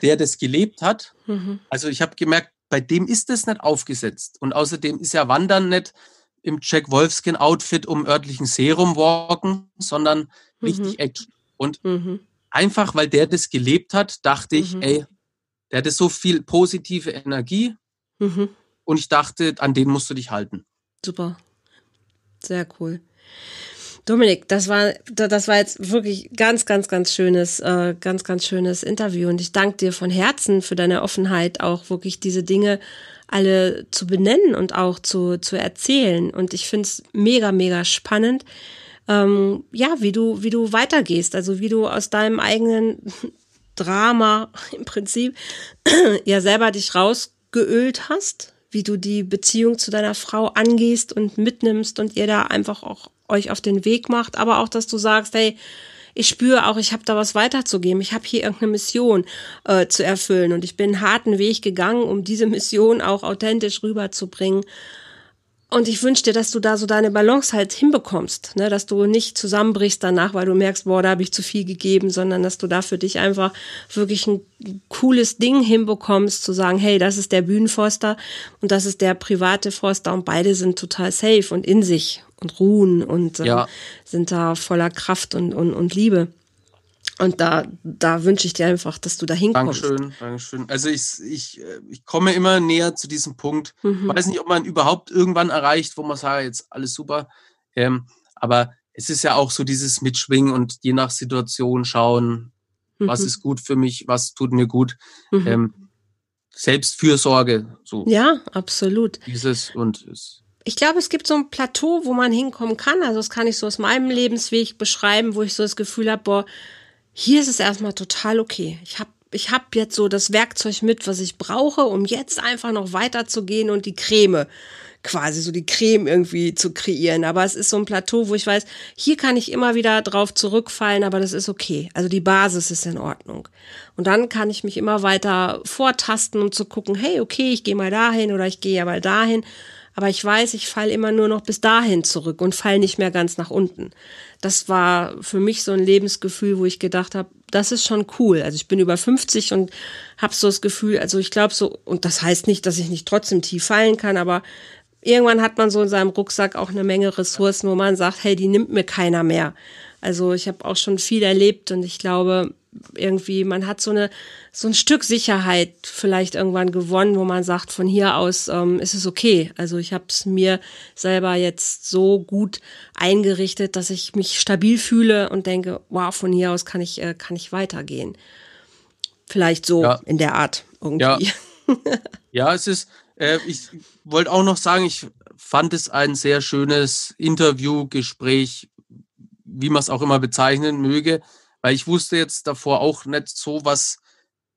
der das gelebt hat. Mhm. Also ich habe gemerkt, bei dem ist das nicht aufgesetzt. Und außerdem ist ja Wandern nicht im Jack Wolfskin Outfit um örtlichen Serum walken, sondern mhm. richtig Action. Und mhm. einfach, weil der das gelebt hat, dachte ich, mhm. ey, der hatte so viel positive Energie. Mhm. Und ich dachte, an den musst du dich halten. Super. Sehr cool. Dominik, das war, das war jetzt wirklich ganz, ganz, ganz schönes, äh, ganz, ganz schönes Interview. Und ich danke dir von Herzen für deine Offenheit, auch wirklich diese Dinge alle zu benennen und auch zu, zu erzählen. Und ich finde es mega, mega spannend, ähm, ja, wie du, wie du weitergehst, also wie du aus deinem eigenen Drama im Prinzip ja selber dich rausgeölt hast, wie du die Beziehung zu deiner Frau angehst und mitnimmst und ihr da einfach auch euch auf den Weg macht, aber auch, dass du sagst, hey, ich spüre auch, ich habe da was weiterzugeben. Ich habe hier irgendeine Mission äh, zu erfüllen und ich bin einen harten Weg gegangen, um diese Mission auch authentisch rüberzubringen. Und ich wünsche dir, dass du da so deine Balance halt hinbekommst, ne? dass du nicht zusammenbrichst danach, weil du merkst, boah, da habe ich zu viel gegeben, sondern dass du da für dich einfach wirklich ein cooles Ding hinbekommst, zu sagen, hey, das ist der Bühnenforster und das ist der private Forster und beide sind total safe und in sich und ruhen und äh, ja. sind da voller Kraft und, und, und Liebe. Und da, da wünsche ich dir einfach, dass du da hinkommst. Dankeschön, Dankeschön. Also ich, ich, äh, ich komme immer näher zu diesem Punkt. Mhm. Ich weiß nicht, ob man überhaupt irgendwann erreicht, wo man sagt, jetzt alles super. Ähm, aber es ist ja auch so dieses Mitschwingen und je nach Situation schauen, mhm. was ist gut für mich, was tut mir gut. Mhm. Ähm, Selbstfürsorge. So. Ja, absolut. Dieses und es ich glaube, es gibt so ein Plateau, wo man hinkommen kann. Also das kann ich so aus meinem Lebensweg beschreiben, wo ich so das Gefühl habe, boah, hier ist es erstmal total okay. Ich habe ich hab jetzt so das Werkzeug mit, was ich brauche, um jetzt einfach noch weiterzugehen und die Creme quasi so die Creme irgendwie zu kreieren. Aber es ist so ein Plateau, wo ich weiß, hier kann ich immer wieder drauf zurückfallen, aber das ist okay. Also die Basis ist in Ordnung. Und dann kann ich mich immer weiter vortasten, um zu gucken, hey, okay, ich gehe mal dahin oder ich gehe ja mal dahin aber ich weiß, ich falle immer nur noch bis dahin zurück und fall nicht mehr ganz nach unten. Das war für mich so ein Lebensgefühl, wo ich gedacht habe, das ist schon cool. Also ich bin über 50 und habe so das Gefühl, also ich glaube so, und das heißt nicht, dass ich nicht trotzdem tief fallen kann, aber irgendwann hat man so in seinem Rucksack auch eine Menge Ressourcen, wo man sagt, hey, die nimmt mir keiner mehr. Also ich habe auch schon viel erlebt und ich glaube, irgendwie, man hat so eine so ein Stück Sicherheit vielleicht irgendwann gewonnen, wo man sagt, von hier aus ähm, ist es okay. Also ich habe es mir selber jetzt so gut eingerichtet, dass ich mich stabil fühle und denke, wow, von hier aus kann ich äh, kann ich weitergehen. Vielleicht so ja. in der Art irgendwie. Ja, ja es ist. Äh, ich wollte auch noch sagen, ich fand es ein sehr schönes Interview, Gespräch, wie man es auch immer bezeichnen möge weil ich wusste jetzt davor auch nicht so, was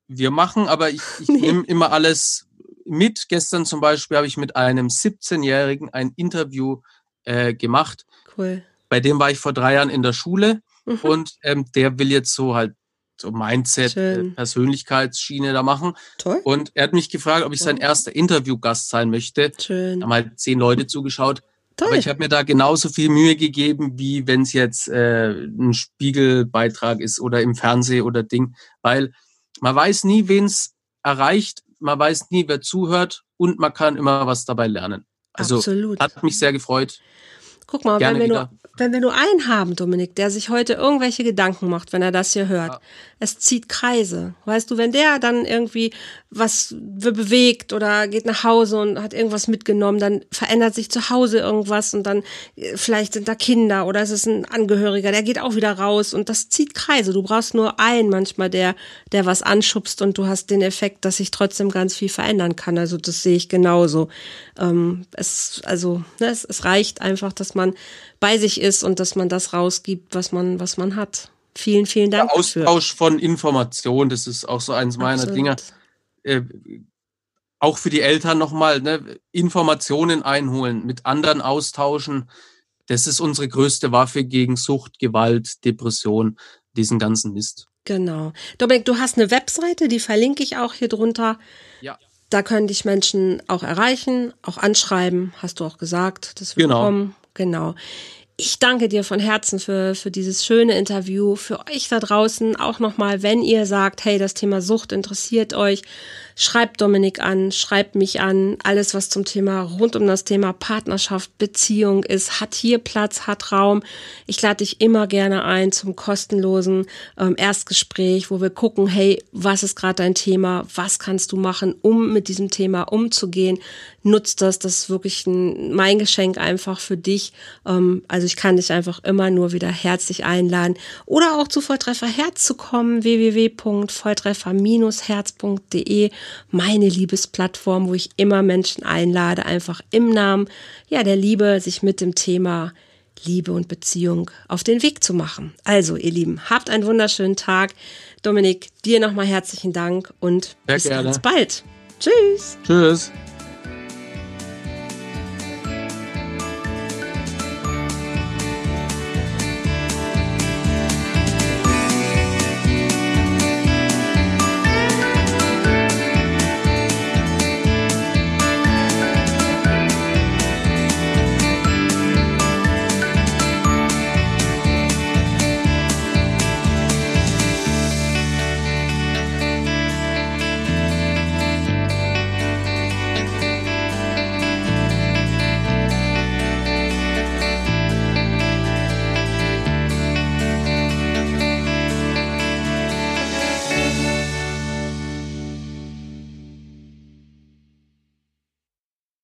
wir machen, aber ich, ich nee. nehme immer alles mit. Gestern zum Beispiel habe ich mit einem 17-Jährigen ein Interview äh, gemacht. Cool. Bei dem war ich vor drei Jahren in der Schule mhm. und ähm, der will jetzt so halt so Mindset, äh, Persönlichkeitsschiene da machen. Toll. Und er hat mich gefragt, ob ich sein erster Interviewgast sein möchte. Schön. Da haben halt zehn Leute zugeschaut. Toll. Aber ich habe mir da genauso viel Mühe gegeben, wie wenn es jetzt äh, ein Spiegelbeitrag ist oder im Fernsehen oder Ding, weil man weiß nie, wen es erreicht, man weiß nie, wer zuhört und man kann immer was dabei lernen. Also Absolut. hat mich sehr gefreut. Guck mal, wenn wir, nur, wenn wir nur einen haben, Dominik, der sich heute irgendwelche Gedanken macht, wenn er das hier hört, ja. es zieht Kreise. Weißt du, wenn der dann irgendwie was bewegt oder geht nach Hause und hat irgendwas mitgenommen, dann verändert sich zu Hause irgendwas und dann äh, vielleicht sind da Kinder oder es ist ein Angehöriger, der geht auch wieder raus und das zieht Kreise. Du brauchst nur einen manchmal, der, der was anschubst und du hast den Effekt, dass sich trotzdem ganz viel verändern kann. Also das sehe ich genauso. Ähm, es, also, ne, es, es reicht einfach, dass dass man bei sich ist und dass man das rausgibt, was man, was man hat. Vielen, vielen Dank. Der Austausch dafür. von Informationen, das ist auch so eins meiner Absolut. Dinge. Äh, auch für die Eltern nochmal, ne, Informationen einholen, mit anderen austauschen. Das ist unsere größte Waffe gegen Sucht, Gewalt, Depression, diesen ganzen Mist. Genau. Dominik, du hast eine Webseite, die verlinke ich auch hier drunter. Ja. Da können dich Menschen auch erreichen, auch anschreiben, hast du auch gesagt. Das wird genau. kommen. Genau. Ich danke dir von Herzen für, für dieses schöne Interview. Für euch da draußen auch nochmal, wenn ihr sagt, hey, das Thema Sucht interessiert euch, schreibt Dominik an, schreibt mich an. Alles, was zum Thema rund um das Thema Partnerschaft, Beziehung ist, hat hier Platz, hat Raum. Ich lade dich immer gerne ein zum kostenlosen ähm, Erstgespräch, wo wir gucken, hey, was ist gerade dein Thema? Was kannst du machen, um mit diesem Thema umzugehen? Nutzt das, das ist wirklich ein, mein Geschenk einfach für dich. Ähm, also ich kann dich einfach immer nur wieder herzlich einladen. Oder auch zu Volltreffer Herz zu kommen, www.volltreffer-herz.de meine Liebesplattform, wo ich immer Menschen einlade, einfach im Namen ja, der Liebe, sich mit dem Thema Liebe und Beziehung auf den Weg zu machen. Also, ihr Lieben, habt einen wunderschönen Tag. Dominik, dir nochmal herzlichen Dank und Sehr bis gerne. ganz bald. Tschüss. Tschüss.